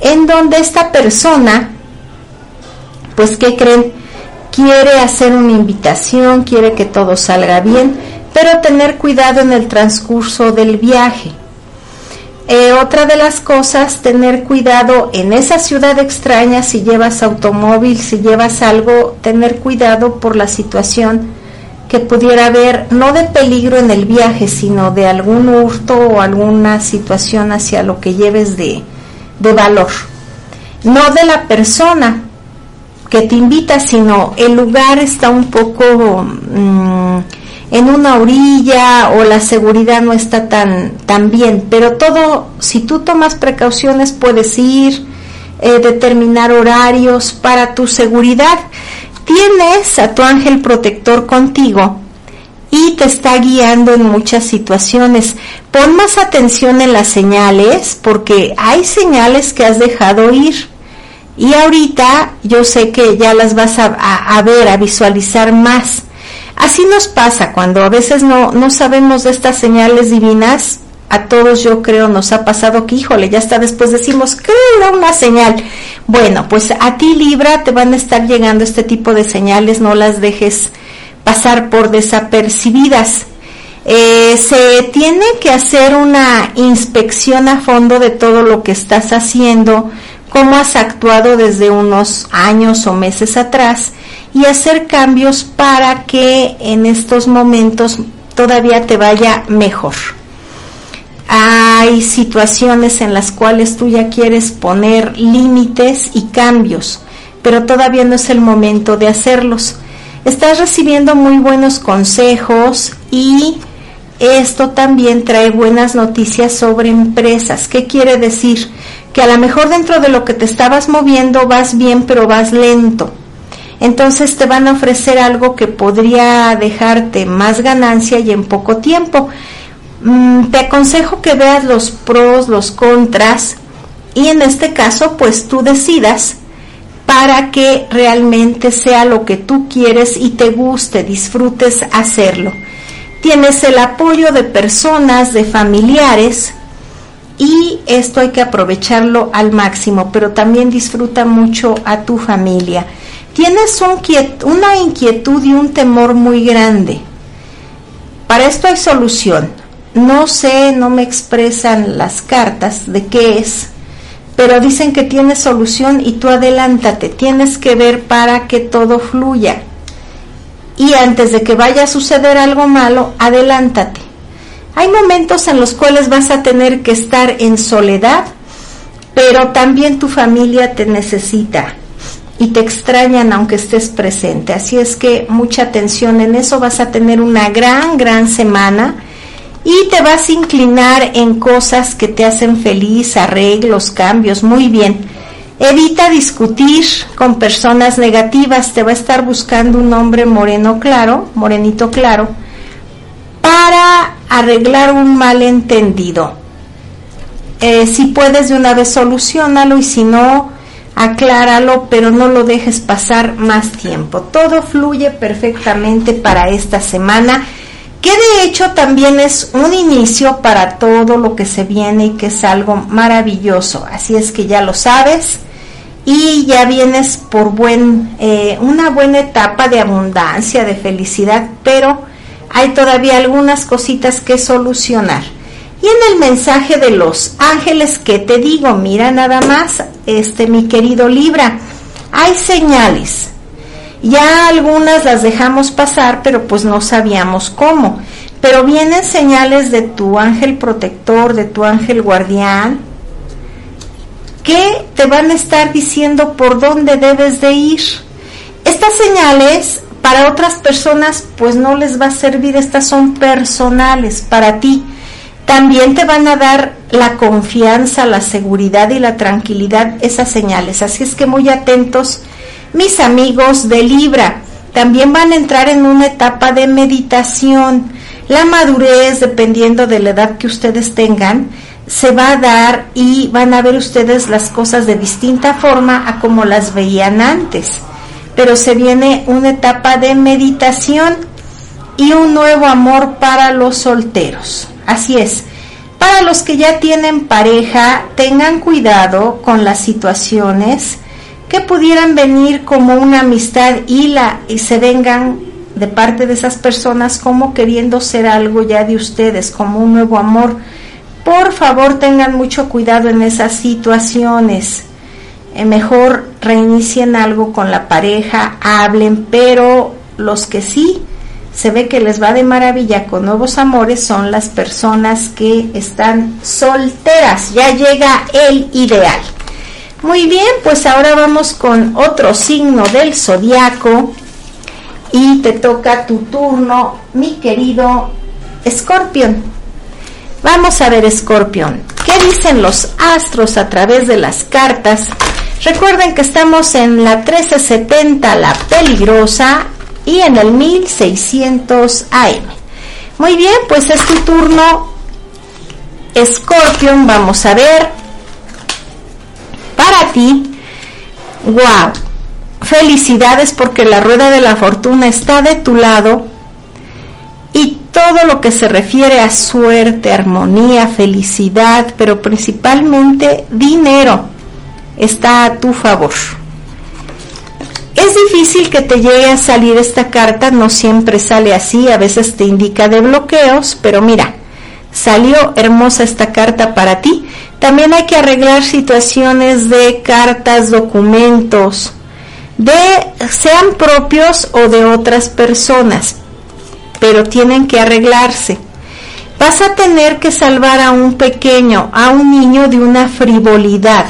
en donde esta persona, pues, ¿qué creen? Quiere hacer una invitación, quiere que todo salga bien, pero tener cuidado en el transcurso del viaje eh, otra de las cosas, tener cuidado en esa ciudad extraña, si llevas automóvil, si llevas algo, tener cuidado por la situación que pudiera haber, no de peligro en el viaje, sino de algún hurto o alguna situación hacia lo que lleves de, valor. No de la persona que te invita, sino el lugar está un poco... Mm, en una orilla o la seguridad no está tan, tan bien, pero todo, si tú tomas precauciones puedes ir, eh, determinar horarios para tu seguridad. Tienes a tu ángel protector contigo y te está guiando en muchas situaciones. Pon más atención en las señales porque hay señales que has dejado ir. Y ahorita yo sé que ya las vas a, a ver, a visualizar más. Así nos pasa cuando a veces no, no sabemos de estas señales divinas. A todos yo creo nos ha pasado que, híjole, ya está después decimos, ¿qué era una señal? Bueno, pues a ti Libra te van a estar llegando este tipo de señales, no las dejes pasar por desapercibidas. Eh, se tiene que hacer una inspección a fondo de todo lo que estás haciendo, cómo has actuado desde unos años o meses atrás y hacer cambios para que en estos momentos todavía te vaya mejor. Hay situaciones en las cuales tú ya quieres poner límites y cambios, pero todavía no es el momento de hacerlos. Estás recibiendo muy buenos consejos y esto también trae buenas noticias sobre empresas. ¿Qué quiere decir? Que a lo mejor dentro de lo que te estabas moviendo vas bien, pero vas lento entonces te van a ofrecer algo que podría dejarte más ganancia y en poco tiempo. Mm, te aconsejo que veas los pros, los contras y en este caso pues tú decidas para que realmente sea lo que tú quieres y te guste, disfrutes hacerlo. Tienes el apoyo de personas, de familiares, y esto hay que aprovecharlo al máximo, pero también disfruta mucho a tu familia tienes una inquietud y un temor muy grande. Para esto hay solución. No sé, no me expresan las cartas de qué es, pero dicen que tiene solución y tú adelántate, tienes que ver para que todo fluya. Y antes de que vaya a suceder algo malo, adelántate. Hay momentos en los cuales vas a tener que estar en soledad, pero también tu familia te necesita y te extrañan aunque estés presente. Así es que mucha atención en eso, vas a tener una gran, gran semana y te vas a inclinar en cosas que te hacen feliz, arreglos, cambios, muy bien. Evita discutir con personas negativas, te va a estar buscando un hombre moreno claro, morenito claro, para arreglar un malentendido. Eh, si puedes de una vez solucionalo y si no, acláralo, pero no lo dejes pasar más tiempo. Todo fluye perfectamente para esta semana, que de hecho también es un inicio para todo lo que se viene y que es algo maravilloso. Así es que ya lo sabes y ya vienes por buen, eh, una buena etapa de abundancia, de felicidad, pero hay todavía algunas cositas que solucionar. Y en el mensaje de los ángeles que te digo, mira nada más, este mi querido Libra, hay señales. Ya algunas las dejamos pasar, pero pues no sabíamos cómo. Pero vienen señales de tu ángel protector, de tu ángel guardián, que te van a estar diciendo por dónde debes de ir. Estas señales para otras personas pues no les va a servir, estas son personales para ti. También te van a dar la confianza, la seguridad y la tranquilidad esas señales. Así es que muy atentos, mis amigos de Libra. También van a entrar en una etapa de meditación. La madurez, dependiendo de la edad que ustedes tengan, se va a dar y van a ver ustedes las cosas de distinta forma a como las veían antes. Pero se viene una etapa de meditación y un nuevo amor para los solteros. Así es. Para los que ya tienen pareja, tengan cuidado con las situaciones que pudieran venir como una amistad y la y se vengan de parte de esas personas como queriendo ser algo ya de ustedes, como un nuevo amor por favor tengan mucho cuidado en esas situaciones. Eh, mejor reinicien algo con la pareja, hablen, pero los que sí se ve que les va de maravilla con nuevos amores son las personas que están solteras. Ya llega el ideal. Muy bien, pues ahora vamos con otro signo del zodiaco y te toca tu turno, mi querido Escorpión. Vamos a ver, Escorpión, ¿qué dicen los astros a través de las cartas? Recuerden que estamos en la 1370, la peligrosa, y en el 1600 AM. Muy bien, pues es tu turno, Escorpión. Vamos a ver. Para ti, wow, felicidades porque la rueda de la fortuna está de tu lado y todo lo que se refiere a suerte, armonía, felicidad, pero principalmente dinero está a tu favor. Es difícil que te llegue a salir esta carta, no siempre sale así, a veces te indica de bloqueos, pero mira, salió hermosa esta carta para ti. También hay que arreglar situaciones de cartas, documentos, de sean propios o de otras personas pero tienen que arreglarse. Vas a tener que salvar a un pequeño, a un niño de una frivolidad.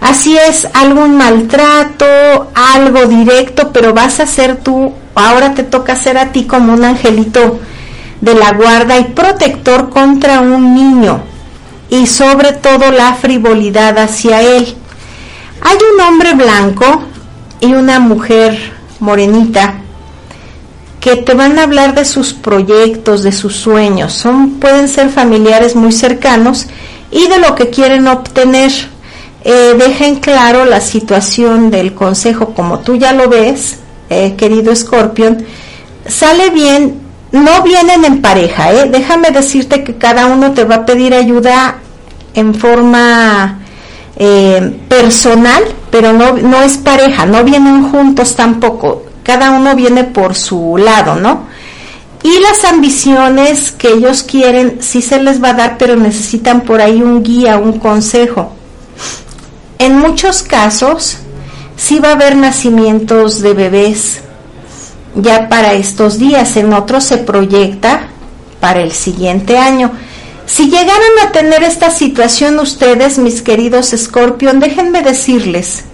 Así es, algún maltrato, algo directo, pero vas a ser tú, ahora te toca ser a ti como un angelito de la guarda y protector contra un niño y sobre todo la frivolidad hacia él. Hay un hombre blanco y una mujer morenita que te van a hablar de sus proyectos, de sus sueños. Pueden ser familiares muy cercanos y de lo que quieren obtener. Eh, dejen claro la situación del consejo como tú ya lo ves, eh, querido Scorpion. Sale bien, no vienen en pareja, eh. déjame decirte que cada uno te va a pedir ayuda en forma personal, pero no, no es pareja, no vienen juntos tampoco cada uno viene por su lado, ¿no? Y las ambiciones que ellos quieren sí se les va a dar, pero necesitan por ahí un guía, un consejo. En muchos casos sí va a haber nacimientos de bebés ya para estos días, en otros se proyecta para el siguiente año. Si llegaran a tener esta situación ustedes, mis queridos Scorpion, déjenme decirles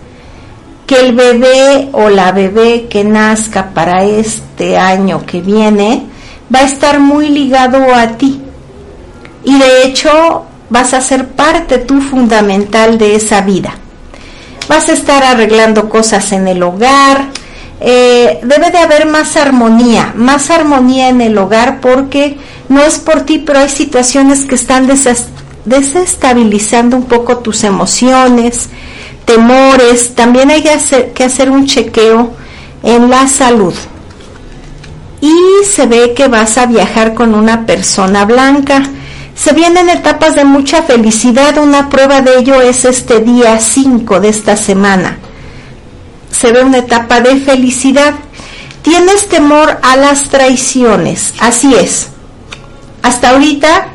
que el bebé o la bebé que nazca para este año que viene va a estar muy ligado a ti. Y de hecho vas a ser parte tú fundamental de esa vida. Vas a estar arreglando cosas en el hogar. Eh, debe de haber más armonía, más armonía en el hogar porque no es por ti, pero hay situaciones que están desestabilizando un poco tus emociones, temores, también hay que hacer, que hacer un chequeo en la salud. Y se ve que vas a viajar con una persona blanca. Se vienen etapas de mucha felicidad, una prueba de ello es este día 5 de esta semana. Se ve una etapa de felicidad. Tienes temor a las traiciones, así es. Hasta ahorita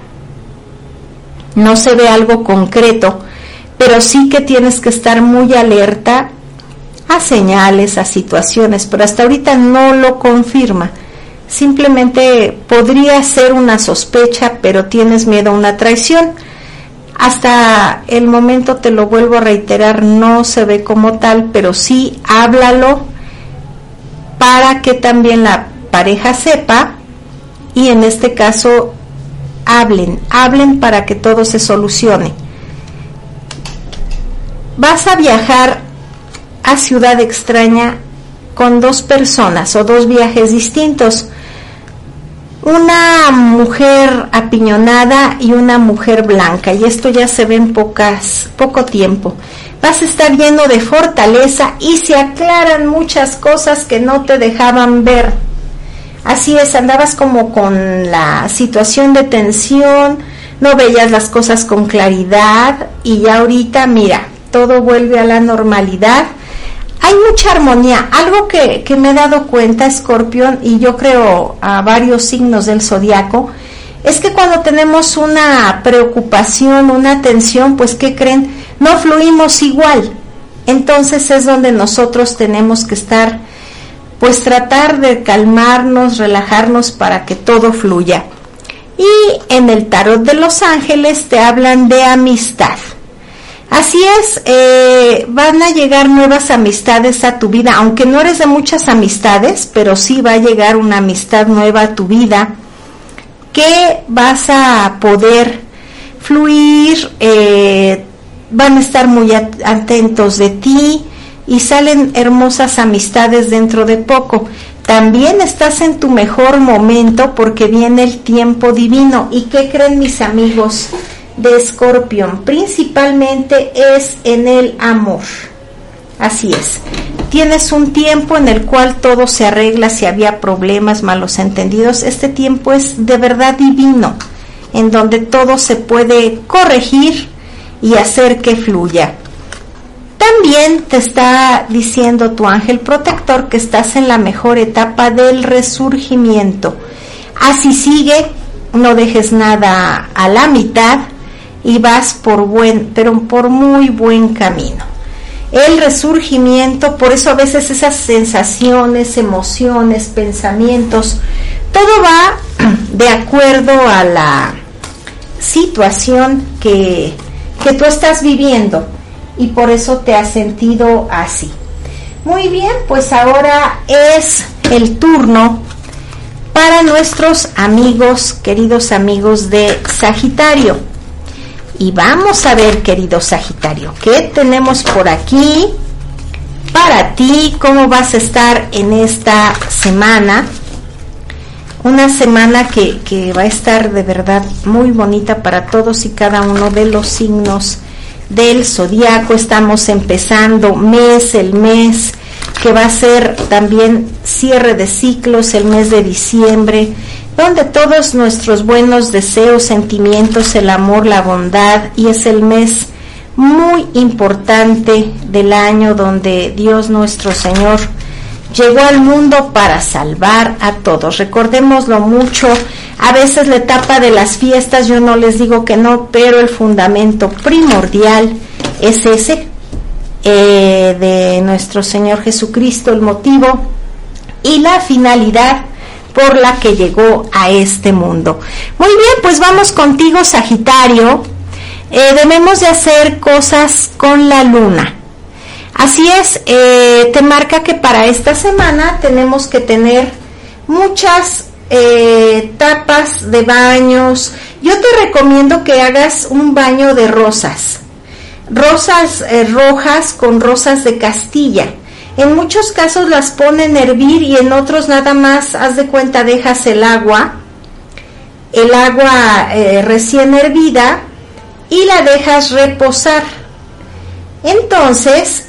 no se ve algo concreto, pero sí que tienes que estar muy alerta a señales, a situaciones, pero hasta ahorita no lo confirma. Simplemente podría ser una sospecha, pero tienes miedo a una traición. Hasta el momento, te lo vuelvo a reiterar, no se ve como tal, pero sí háblalo para que también la pareja sepa y en este caso hablen, hablen para que todo se solucione. Vas a viajar a ciudad extraña con dos personas o dos viajes distintos. Una mujer apiñonada y una mujer blanca, y esto ya se ve en pocas, poco tiempo. Vas a estar lleno de fortaleza y se aclaran muchas cosas que no te dejaban ver. Así es, andabas como con la situación de tensión, no veías las cosas con claridad y ya ahorita, mira, todo vuelve a la normalidad. Hay mucha armonía. Algo que, me he dado cuenta, Escorpión, y yo creo a varios signos del zodiaco, es que cuando tenemos una preocupación, una tensión, pues ¿qué creen? No fluimos igual. Entonces es donde nosotros tenemos que estar, pues tratar de calmarnos, relajarnos para que todo fluya. Y en el tarot de los ángeles te hablan de amistad. Así es, eh, van a llegar nuevas amistades a tu vida, aunque no eres de muchas amistades, pero sí va a llegar una amistad nueva a tu vida que vas a poder fluir, eh, van a estar muy atentos de ti y salen hermosas amistades dentro de poco. También estás en tu mejor momento porque viene el tiempo divino. ¿Y qué creen mis amigos? De escorpión principalmente es en el amor. Así es. Tienes un tiempo en el cual todo se arregla si había problemas, malos entendidos. Este tiempo es de verdad divino, en donde todo se puede corregir y hacer que fluya. También te está diciendo tu ángel protector que estás en la mejor etapa del resurgimiento. Así sigue, no dejes nada a la mitad, y vas por buen, pero por muy buen camino. El resurgimiento, por eso a veces esas sensaciones, emociones, pensamientos, todo va *clears throat* de acuerdo a la situación que, que tú estás viviendo y por eso te has sentido así. Muy bien, pues ahora es el turno para nuestros amigos, queridos amigos de Sagitario. Y vamos a ver, querido Sagitario, ¿qué tenemos por aquí para ti? ¿Cómo vas a estar en esta semana? Una semana que, que va a estar de verdad muy bonita para todos y cada uno de los signos del zodiaco. Estamos empezando mes, el mes que va a ser también cierre de ciclos, el mes de diciembre donde todos nuestros buenos deseos, sentimientos, el amor, la bondad, y es el mes muy importante del año donde Dios nuestro Señor llegó al mundo para salvar a todos. Recordémoslo mucho, a veces la etapa de las fiestas, yo no les digo que no, pero el fundamento primordial es ese eh, de nuestro Señor Jesucristo, el motivo y la finalidad por la que llegó a este mundo. Muy bien, pues vamos contigo, Sagitario. Eh, debemos de hacer cosas con la luna. Así es, eh, te marca que para esta semana tenemos que tener muchas eh, tapas de baños. Yo te recomiendo que hagas un baño de rosas. Rosas rojas con rosas de Castilla en muchos casos las ponen a hervir y en otros nada más, haz de cuenta, dejas el agua, el agua eh, recién hervida y la dejas reposar. Entonces,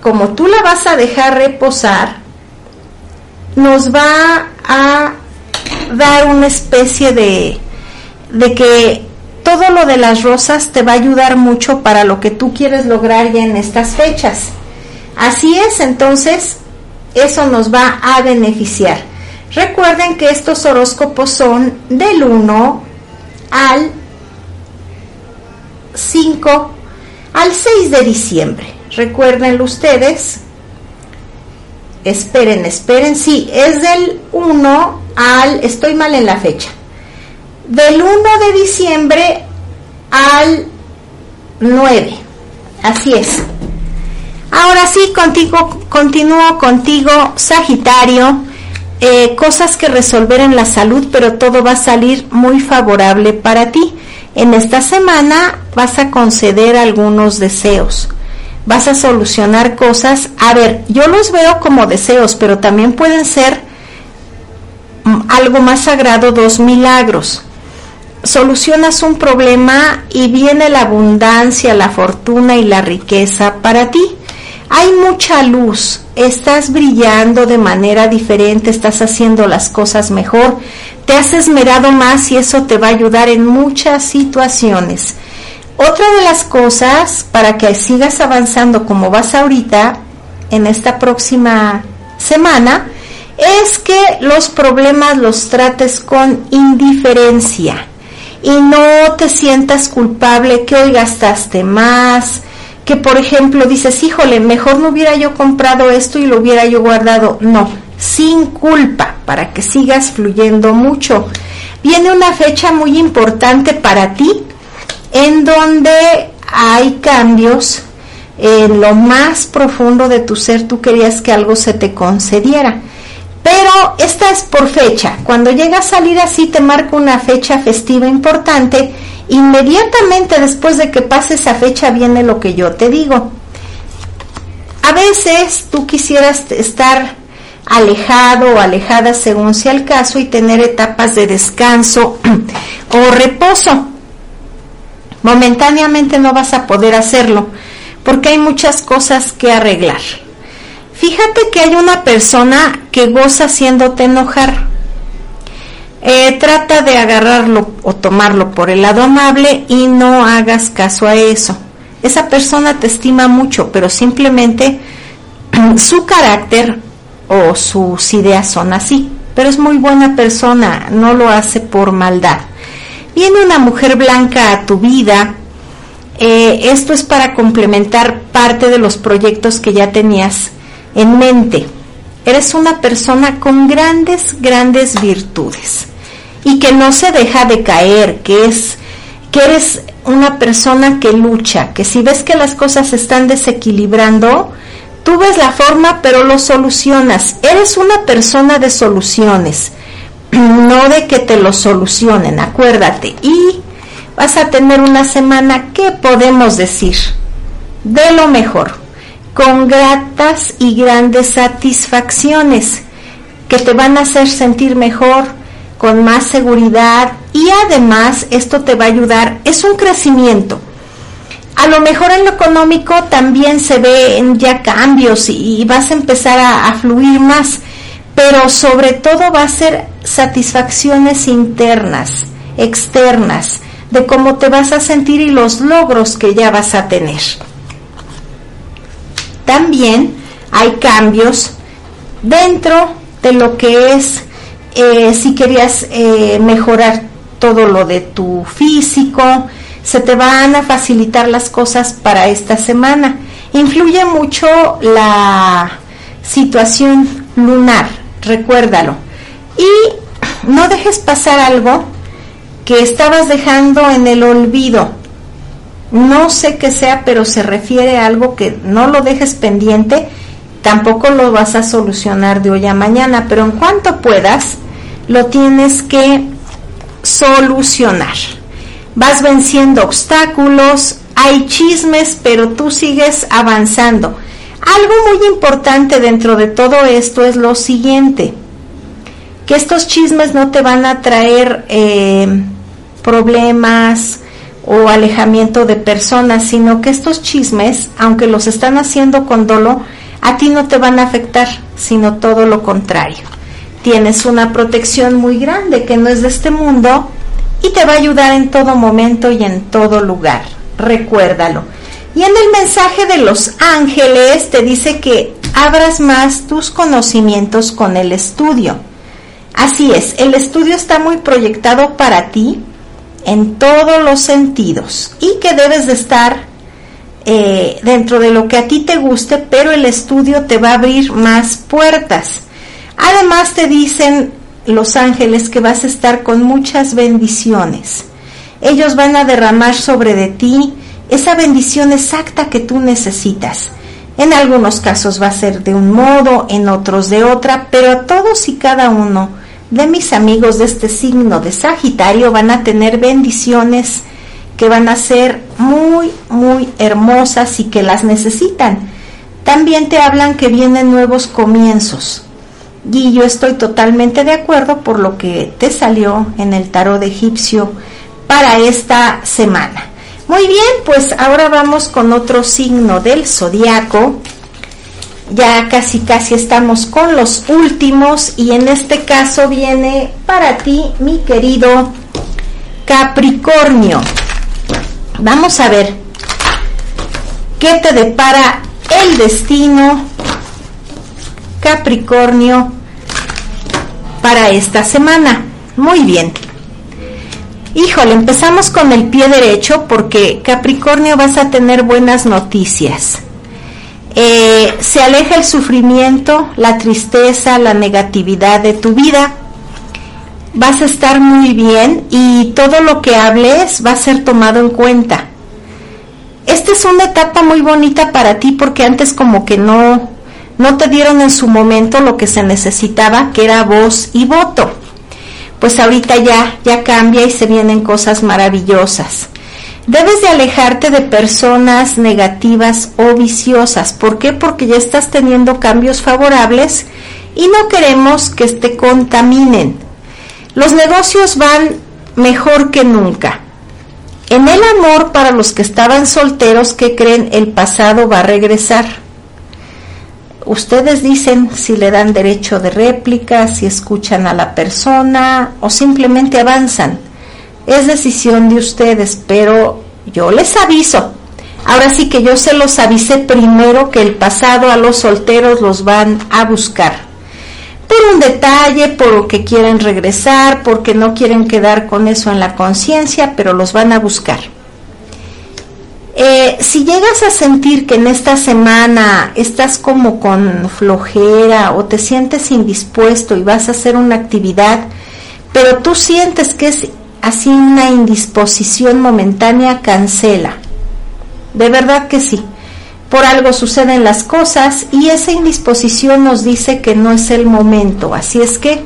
como tú la vas a dejar reposar, nos va a dar una especie de, de que todo lo de las rosas te va a ayudar mucho para lo que tú quieres lograr ya en estas fechas. Así es, entonces eso nos va a beneficiar. Recuerden que estos horóscopos son del 1 al 5 al 6 de diciembre. Recuérdenlo ustedes. Esperen, esperen. Sí, es del 1 al... Estoy mal en la fecha. Del 1 de diciembre al 9. Así es. Ahora sí, contigo, continúo contigo, Sagitario. Eh, cosas que resolver en la salud, pero todo va a salir muy favorable para ti. En esta semana vas a conceder algunos deseos, vas a solucionar cosas. A ver, yo los veo como deseos, pero también pueden ser mm, algo más sagrado, dos milagros. Solucionas un problema y viene la abundancia, la fortuna y la riqueza para ti. Hay mucha luz, estás brillando de manera diferente, estás haciendo las cosas mejor, te has esmerado más y eso te va a ayudar en muchas situaciones. Otra de las cosas para que sigas avanzando como vas ahorita en esta próxima semana es que los problemas los trates con indiferencia. Y no te sientas culpable que hoy gastaste más, que por ejemplo dices, híjole, mejor no hubiera yo comprado esto y lo hubiera yo guardado. No, sin culpa, para que sigas fluyendo mucho. Viene una fecha muy importante para ti, en donde hay cambios en lo más profundo de tu ser, tú querías que algo se te concediera. Pero esta es por fecha. Cuando llega a salir así, te marca una fecha festiva importante. Inmediatamente después de que pase esa fecha viene lo que yo te digo. A veces tú quisieras estar alejado o alejada según sea el caso y tener etapas de descanso *clears throat* o reposo. Momentáneamente no vas a poder hacerlo porque hay muchas cosas que arreglar. Fíjate que hay una persona que goza haciéndote enojar. Eh, trata de agarrarlo o tomarlo por el lado amable y no hagas caso a eso. Esa persona te estima mucho, pero simplemente *clears throat* su carácter o sus ideas son así. Pero es muy buena persona, no lo hace por maldad. Viene una mujer blanca a tu vida. Eh, esto es para complementar parte de los proyectos que ya tenías en mente. Eres una persona con grandes, grandes virtudes y que no se deja de caer, que es que eres una persona que lucha, que si ves que las cosas se están desequilibrando, tú ves la forma pero lo solucionas. Eres una persona de soluciones, *clears throat* no de que te lo solucionen, acuérdate. Y vas a tener una semana, ¿qué podemos decir? De lo mejor con gratas y grandes satisfacciones que te van a hacer sentir mejor, con más seguridad y además esto te va a ayudar, es un crecimiento. A lo mejor en lo económico también se ven ya cambios y, vas a empezar a, a fluir más, pero sobre todo va a ser satisfacciones internas, externas, de cómo te vas a sentir y los logros que ya vas a tener. También hay cambios dentro de lo que es, eh, si querías eh, mejorar todo lo de tu físico, se te van a facilitar las cosas para esta semana. Influye mucho la situación lunar, recuérdalo. Y no dejes pasar algo que estabas dejando en el olvido no sé qué sea, pero se refiere a algo que no lo dejes pendiente, tampoco lo vas a solucionar de hoy a mañana, pero en cuanto puedas, lo tienes que solucionar. Vas venciendo obstáculos, hay chismes, pero tú sigues avanzando. Algo muy importante dentro de todo esto es lo siguiente, que estos chismes no te van a traer eh, problemas, o alejamiento de personas, sino que estos chismes, aunque los están haciendo con dolo, a ti no te van a afectar, sino todo lo contrario. Tienes una protección muy grande que no es de este mundo y te va a ayudar en todo momento y en todo lugar. Recuérdalo. Y en el mensaje de los ángeles te dice que abras más tus conocimientos con el estudio. Así es, el estudio está muy proyectado para ti en todos los sentidos y que debes de estar eh, dentro de lo que a ti te guste, pero el estudio te va a abrir más puertas. Además te dicen los ángeles que vas a estar con muchas bendiciones. Ellos van a derramar sobre de ti esa bendición exacta que tú necesitas. En algunos casos va a ser de un modo, en otros de otra, pero a todos y cada uno de mis amigos de este signo de Sagitario van a tener bendiciones que van a ser muy, muy hermosas y que las necesitan. También te hablan que vienen nuevos comienzos. Y yo estoy totalmente de acuerdo por lo que te salió en el tarot egipcio para esta semana. Muy bien, pues ahora vamos con otro signo del zodiaco. Ya casi casi estamos con los últimos y en este caso viene para ti, mi querido Capricornio. Vamos a ver qué te depara el destino Capricornio para esta semana. Muy bien. Híjole, empezamos con el pie derecho porque Capricornio vas a tener buenas noticias. Eh, se aleja el sufrimiento, la tristeza, la negatividad de tu vida. Vas a estar muy bien y todo lo que hables va a ser tomado en cuenta. Esta es una etapa muy bonita para ti porque antes como que no no te dieron en su momento lo que se necesitaba, que era voz y voto. Pues ahorita ya, ya cambia y se vienen cosas maravillosas. Debes de alejarte de personas negativas o viciosas. ¿Por qué? Porque ya estás teniendo cambios favorables y no queremos que te contaminen. Los negocios van mejor que nunca. En el amor para los que estaban solteros que creen el pasado va a regresar ustedes dicen si le dan derecho de réplica, si escuchan a la persona o simplemente avanzan. Es decisión de ustedes, pero yo les aviso. Ahora sí que yo se los avisé primero que el pasado a los solteros los van a buscar. Por un detalle, por que quieren regresar, porque no quieren quedar con eso en la conciencia, pero los van a buscar. Eh, si llegas a sentir que en esta semana estás como con flojera o te sientes indispuesto y vas a hacer una actividad, pero tú sientes que es así una indisposición momentánea, cancela. De verdad que sí. Por algo suceden las cosas y esa indisposición nos dice que no es el momento. Así es que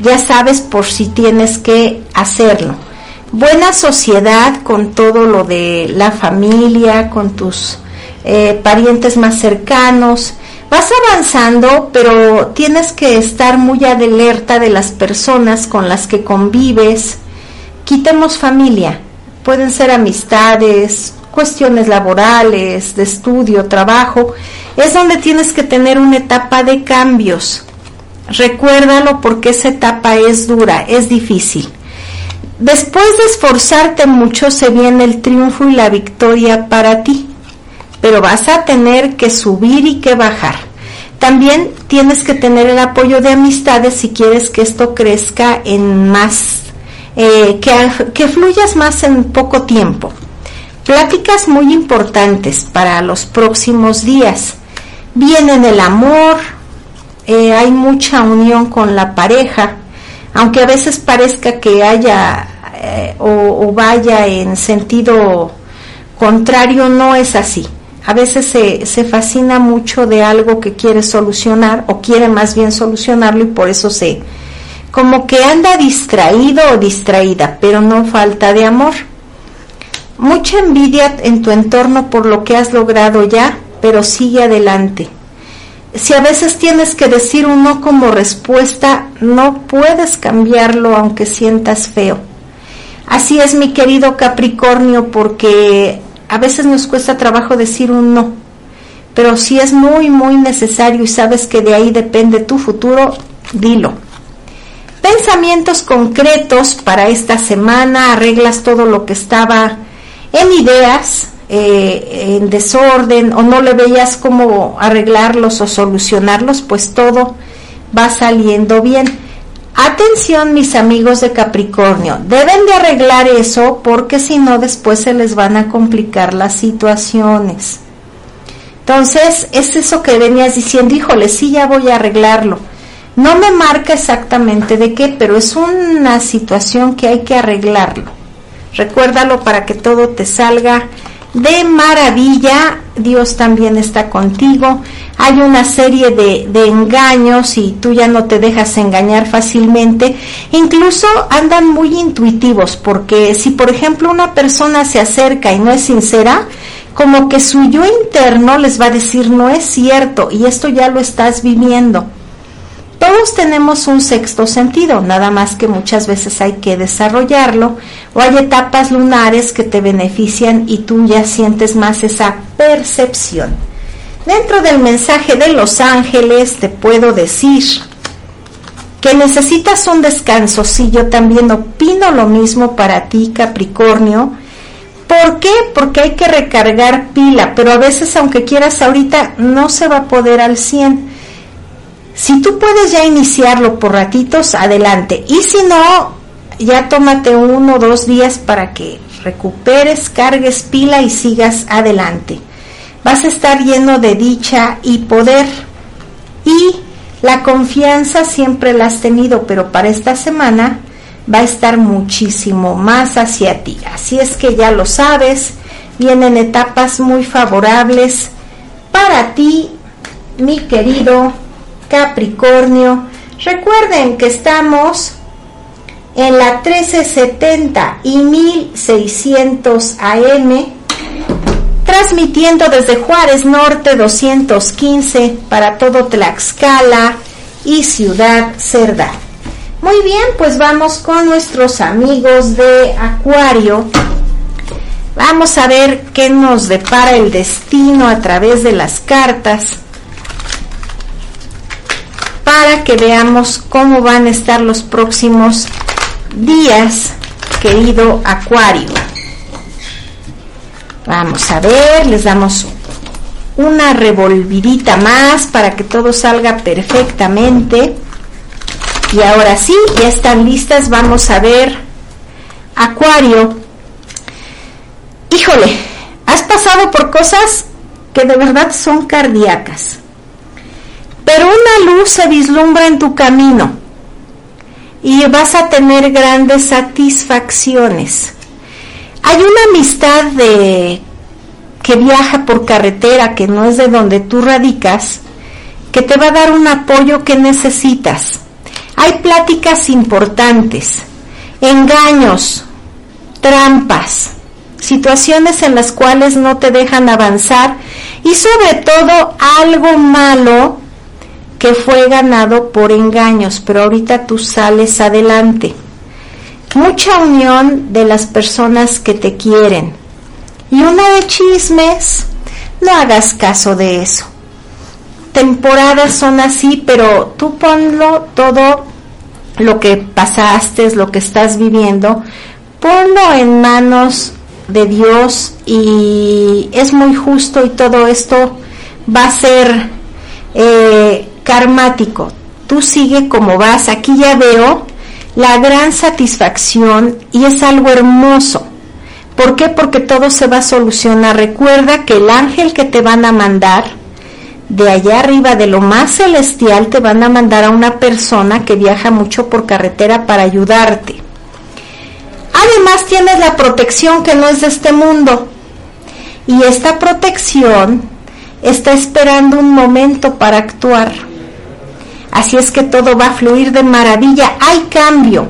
ya sabes por si tienes que hacerlo buena sociedad con todo lo de la familia, con tus eh, parientes más cercanos. Vas avanzando, pero tienes que estar muy alerta de las personas con las que convives. Quitemos familia, pueden ser amistades, cuestiones laborales, de estudio, trabajo. Es donde tienes que tener una etapa de cambios. Recuérdalo porque esa etapa es dura, es difícil. Después de esforzarte mucho se viene el triunfo y la victoria para ti, pero vas a tener que subir y que bajar. También tienes que tener el apoyo de amistades si quieres que esto crezca en más, eh, que, fluyas más en poco tiempo. Pláticas muy importantes para los próximos días. Vienen el amor, eh, hay mucha unión con la pareja, aunque a veces parezca que haya eh, o, vaya en sentido contrario, no es así. A veces se, se fascina mucho de algo que quiere solucionar o quiere más bien solucionarlo y por eso se como que anda distraído o distraída, pero no falta de amor. Mucha envidia en tu entorno por lo que has logrado ya, pero sigue adelante si a veces tienes que decir un no como respuesta, no puedes cambiarlo aunque sientas feo. Así es mi querido Capricornio, porque a veces nos cuesta trabajo decir un no, pero si es muy, muy necesario y sabes que de ahí depende tu futuro, dilo. Pensamientos concretos para esta semana, arreglas todo lo que estaba en ideas, eh, en desorden o no le veías cómo arreglarlos o solucionarlos, pues todo va saliendo bien. Atención mis amigos de Capricornio, deben de arreglar eso porque si no después se les van a complicar las situaciones. Entonces, es eso que venías diciendo, híjole, sí, ya voy a arreglarlo. No me marca exactamente de qué, pero es una situación que hay que arreglarlo. Recuérdalo para que todo te salga de maravilla. Dios también está contigo. Hay una serie de, de, engaños y tú ya no te dejas engañar fácilmente. Incluso andan muy intuitivos porque si por ejemplo una persona se acerca y no es sincera, como que su yo interno les va a decir no es cierto y esto ya lo estás viviendo. Todos tenemos un sexto sentido, nada más que muchas veces hay que desarrollarlo o hay etapas lunares que te benefician y tú ya sientes más esa percepción. Dentro del mensaje de los ángeles te puedo decir que necesitas un descanso, sí, yo también opino lo mismo para ti, Capricornio. ¿Por qué? Porque hay que recargar pila, pero a veces aunque quieras ahorita no se va a poder al 100 si tú puedes ya iniciarlo por ratitos, adelante. Y si no, ya tómate uno o dos días para que recuperes, cargues pila y sigas adelante. Vas a estar lleno de dicha y poder. Y la confianza siempre la has tenido, pero para esta semana va a estar muchísimo más hacia ti. Así es que ya lo sabes, vienen etapas muy favorables para ti, mi querido Capricornio. Recuerden que estamos en la 1370 y 1600 AM, transmitiendo desde Juárez Norte 215 para todo Tlaxcala y Ciudad Cerdán. Muy bien, pues vamos con nuestros amigos de Acuario. Vamos a ver qué nos depara el destino a través de las cartas para que veamos cómo van a estar los próximos días, querido Acuario. Vamos a ver, les damos una revolvidita más para que todo salga perfectamente. Y ahora sí, ya están listas, vamos a ver Acuario. Híjole, has pasado por cosas que de verdad son cardíacas pero una luz se vislumbra en tu camino y vas a tener grandes satisfacciones. Hay una amistad de que viaja por carretera que no es de donde tú radicas, que te va a dar un apoyo que necesitas. Hay pláticas importantes, engaños, trampas, situaciones en las cuales no te dejan avanzar y sobre todo algo malo que fue ganado por engaños, pero ahorita tú sales adelante. Mucha unión de las personas que te quieren. Y una de chismes, no hagas caso de eso. Temporadas son así, pero tú ponlo todo lo que pasaste, lo que estás viviendo, ponlo en manos de Dios y es muy justo y todo esto va a ser eh, karmático. Tú sigue como vas. Aquí ya veo la gran satisfacción y es algo hermoso. ¿Por qué? Porque todo se va a solucionar. Recuerda que el ángel que te van a mandar de allá arriba, de lo más celestial, te van a mandar a una persona que viaja mucho por carretera para ayudarte. Además tienes la protección que no es de este mundo. Y esta protección está esperando un momento para actuar. Así es que todo va a fluir de maravilla. Hay cambio.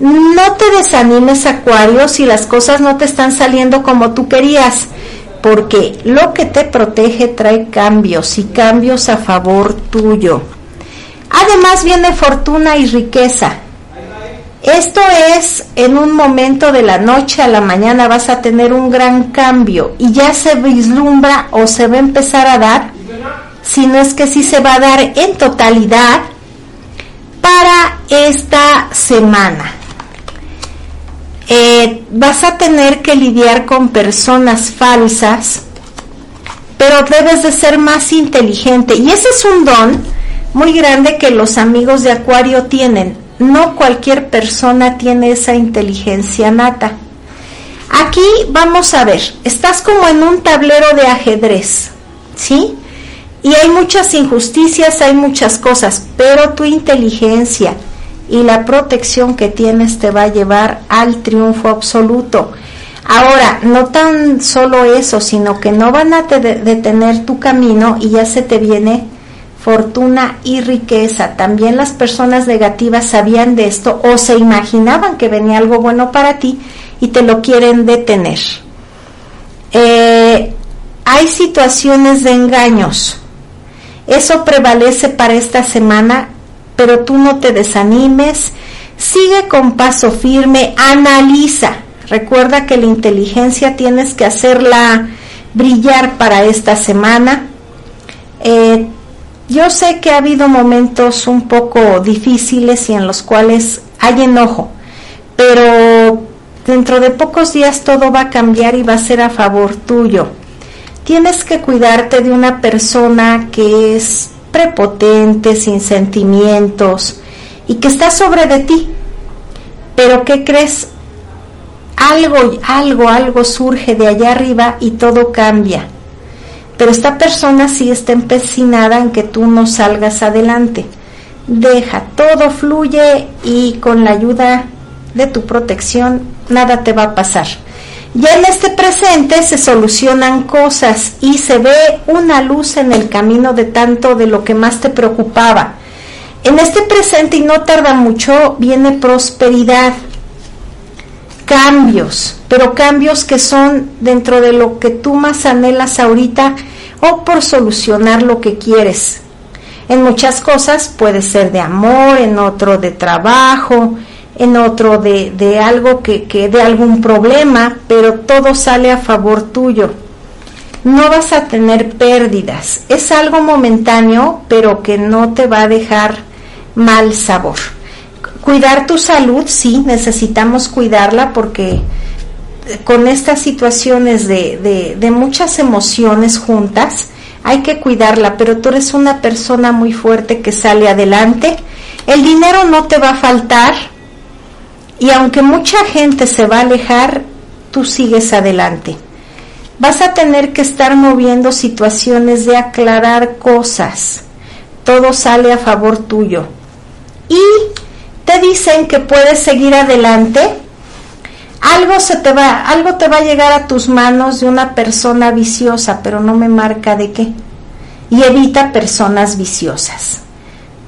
No te desanimes, Acuario, si las cosas no te están saliendo como tú querías, porque lo que te protege trae cambios y cambios a favor tuyo. Además viene fortuna y riqueza. Esto es en un momento de la noche a la mañana vas a tener un gran cambio y ya se vislumbra o se va a empezar a dar sino es que sí se va a dar en totalidad para esta semana. Eh, vas a tener que lidiar con personas falsas, pero debes de ser más inteligente. Y ese es un don muy grande que los amigos de Acuario tienen. No cualquier persona tiene esa inteligencia nata. Aquí vamos a ver, estás como en un tablero de ajedrez, ¿sí? Y hay muchas injusticias, hay muchas cosas, pero tu inteligencia y la protección que tienes te va a llevar al triunfo absoluto. Ahora, no tan solo eso, sino que no van a detener tu camino y ya se te viene fortuna y riqueza. También las personas negativas sabían de esto o se imaginaban que venía algo bueno para ti y te lo quieren detener. Eh, hay situaciones de engaños. Eso prevalece para esta semana, pero tú no te desanimes. Sigue con paso firme, analiza. Recuerda que la inteligencia tienes que hacerla brillar para esta semana. Eh, yo sé que ha habido momentos un poco difíciles y en los cuales hay enojo, pero dentro de pocos días todo va a cambiar y va a ser a favor tuyo. Tienes que cuidarte de una persona que es prepotente, sin sentimientos y que está sobre de ti. Pero ¿qué crees? Algo, algo, algo surge de allá arriba y todo cambia. Pero esta persona sí está empecinada en que tú no salgas adelante. Deja, todo fluye y con la ayuda de tu protección nada te va a pasar. Ya en este presente se solucionan cosas y se ve una luz en el camino de tanto de lo que más te preocupaba. En este presente y no tarda mucho viene prosperidad, cambios, pero cambios que son dentro de lo que tú más anhelas ahorita o por solucionar lo que quieres. En muchas cosas puede ser de amor, en otro de trabajo, en otro de, de algo que, que de algún problema, pero todo sale a favor tuyo. No vas a tener pérdidas. Es algo momentáneo, pero que no te va a dejar mal sabor. Cuidar tu salud, sí, necesitamos cuidarla porque con estas situaciones de, de, de muchas emociones juntas, hay que cuidarla, pero tú eres una persona muy fuerte que sale adelante. El dinero no te va a faltar, y aunque mucha gente se va a alejar, tú sigues adelante. Vas a tener que estar moviendo situaciones de aclarar cosas. Todo sale a favor tuyo. Y te dicen que puedes seguir adelante. Algo se te va, algo te va a llegar a tus manos de una persona viciosa, pero no me marca de qué. Y evita personas viciosas.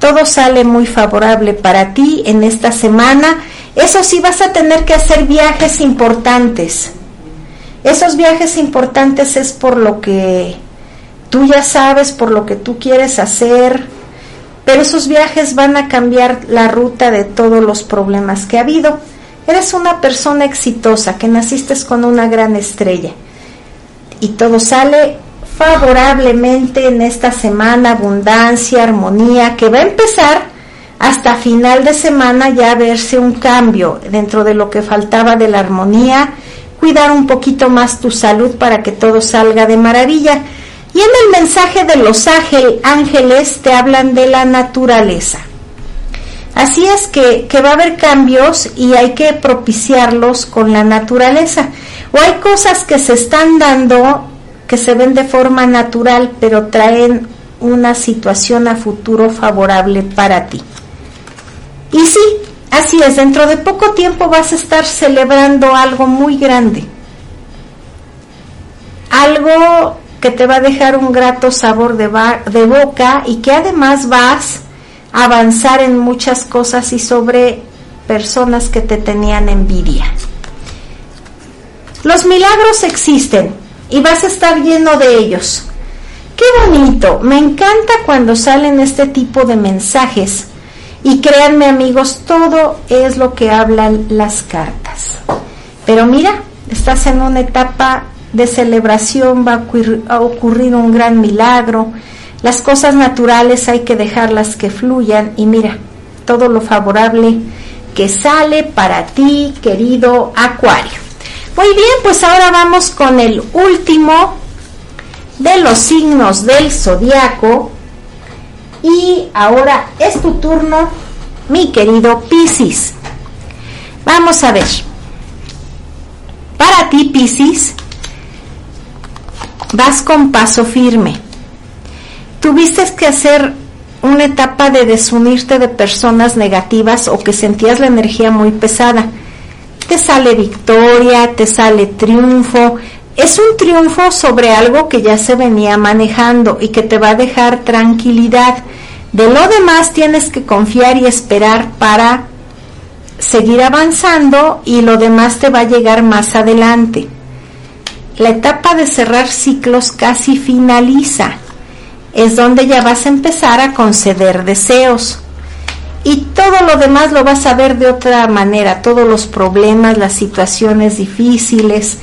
Todo sale muy favorable para ti en esta semana eso sí, vas a tener que hacer viajes importantes. Esos viajes importantes es por lo que tú ya sabes, por lo que tú quieres hacer, pero esos viajes van a cambiar la ruta de todos los problemas que ha habido. Eres una persona exitosa, que naciste con una gran estrella y todo sale favorablemente en esta semana, abundancia, armonía, que va a empezar hasta final de semana ya verse un cambio dentro de lo que faltaba de la armonía, cuidar un poquito más tu salud para que todo salga de maravilla. Y en el mensaje de los ángeles te hablan de la naturaleza. Así es que, que, va a haber cambios y hay que propiciarlos con la naturaleza. O hay cosas que se están dando que se ven de forma natural, pero traen una situación a futuro favorable para ti. Y sí, así es, dentro de poco tiempo vas a estar celebrando algo muy grande. Algo que te va a dejar un grato sabor de, de boca y que además vas a avanzar en muchas cosas y sobre personas que te tenían envidia. Los milagros existen y vas a estar lleno de ellos. Qué bonito, me encanta cuando salen este tipo de mensajes y créanme amigos, todo es lo que hablan las cartas. Pero mira, estás en una etapa de celebración, va a ocurrir, un gran milagro. Las cosas naturales hay que dejarlas que fluyan y mira, todo lo favorable que sale para ti, querido Acuario. Muy bien, pues ahora vamos con el último de los signos del zodiaco. Y ahora es tu turno, mi querido Piscis. Vamos a ver. Para ti, Piscis, vas con paso firme. Tuviste que hacer una etapa de desunirte de personas negativas o que sentías la energía muy pesada. Te sale victoria, te sale triunfo. Es un triunfo sobre algo que ya se venía manejando y que te va a dejar tranquilidad. De lo demás tienes que confiar y esperar para seguir avanzando y lo demás te va a llegar más adelante. La etapa de cerrar ciclos casi finaliza es donde ya vas a empezar a conceder deseos. Y todo lo demás lo vas a ver de otra manera, todos los problemas, las situaciones difíciles.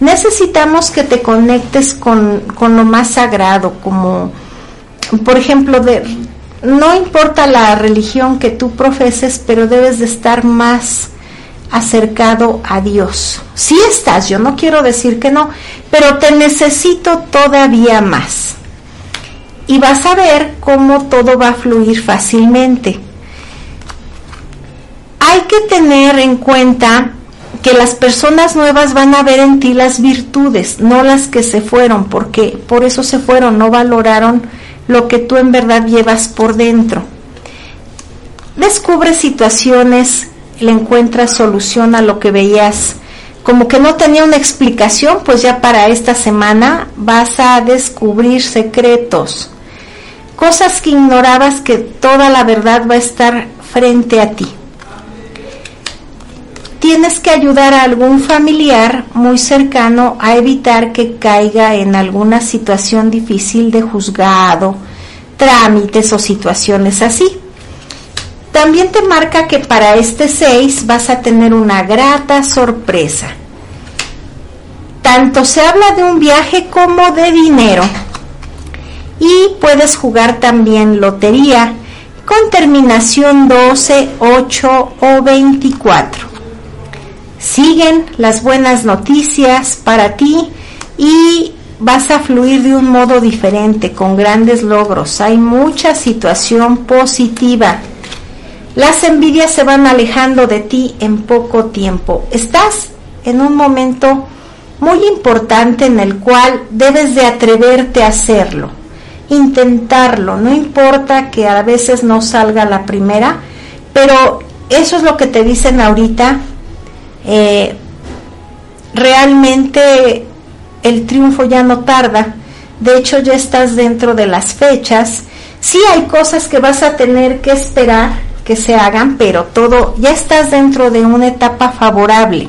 Necesitamos que te conectes con, con lo más sagrado, como por ejemplo, de, no importa la religión que tú profeses, pero debes de estar más acercado a Dios. Sí estás, yo no quiero decir que no, pero te necesito todavía más y vas a ver cómo todo va a fluir fácilmente. Hay que tener en cuenta que las personas nuevas van a ver en ti las virtudes, no las que se fueron, porque por eso se fueron, no valoraron lo que tú en verdad llevas por dentro. Descubre situaciones, le encuentras solución a lo que veías como que no tenía una explicación, pues ya para esta semana vas a descubrir secretos cosas que ignorabas que toda la verdad va a estar frente a ti. Tienes que ayudar a algún familiar muy cercano a evitar que caiga en alguna situación difícil de juzgado, trámites o situaciones así. También te marca que para este 6 vas a tener una grata sorpresa. Tanto se habla de un viaje como de dinero y puedes jugar también lotería con terminación 12, 8 o 24. Siguen las buenas noticias para ti y vas a fluir de un modo diferente, con grandes logros. Hay mucha situación positiva. Las envidias se van alejando de ti en poco tiempo. Estás en un momento muy importante en el cual debes de atreverte a hacerlo intentarlo, no importa que a veces no salga la primera, pero eso es lo que te dicen ahorita. Eh, realmente el triunfo ya no tarda, de hecho ya estás dentro de las fechas. Sí hay cosas que vas a tener que esperar que se hagan, pero todo ya estás dentro de una etapa favorable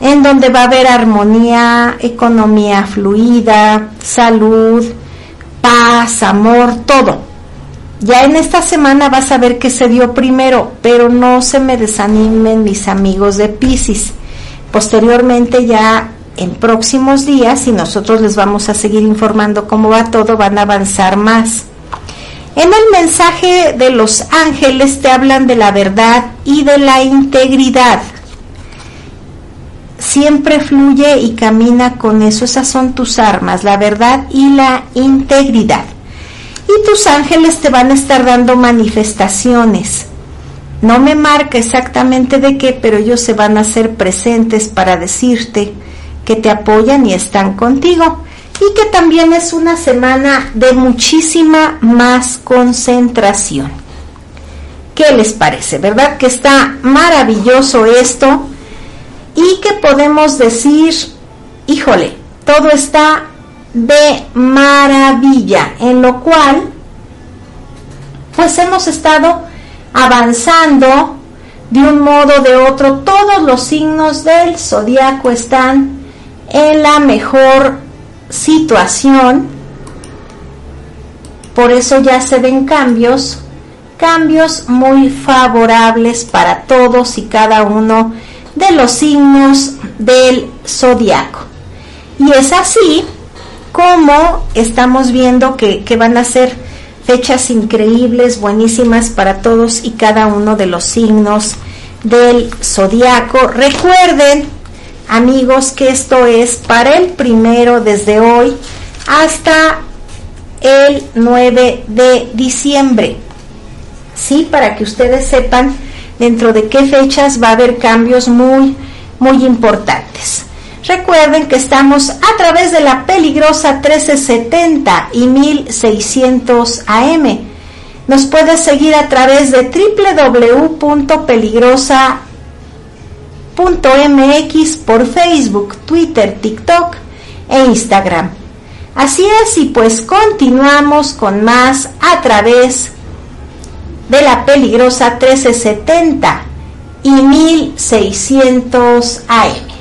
en donde va a haber armonía, economía fluida, salud, paz, amor, todo. Ya en esta semana vas a ver que se dio primero, pero no se me desanimen mis amigos de Pisces. Posteriormente ya en próximos días, y nosotros les vamos a seguir informando cómo va todo, van a avanzar más. En el mensaje de los ángeles te hablan de la verdad y de la integridad siempre fluye y camina con eso. Esas son tus armas, la verdad y la integridad. Y tus ángeles te van a estar dando manifestaciones. No me marca exactamente de qué, pero ellos se van a hacer presentes para decirte que te apoyan y están contigo. Y que también es una semana de muchísima más concentración. ¿Qué les parece? ¿Verdad que está maravilloso esto? y que podemos decir, híjole, todo está de maravilla, en lo cual pues hemos estado avanzando de un modo o de otro, todos los signos del zodiaco están en la mejor situación, por eso ya se ven cambios, cambios muy favorables para todos y cada uno de los signos del zodiaco. Y es así como estamos viendo que, van a ser fechas increíbles, buenísimas para todos y cada uno de los signos del zodiaco. Recuerden, amigos, que esto es para el primero desde hoy hasta el 9 de diciembre. Sí, para que ustedes sepan dentro de qué fechas va a haber cambios muy, muy importantes. Recuerden que estamos a través de la peligrosa 1370 y 1600 AM. Nos puedes seguir a través de www.peligrosa.mx por Facebook, Twitter, TikTok e Instagram. Así es, y pues continuamos con más a través de la peligrosa 1370 y 1600 AM.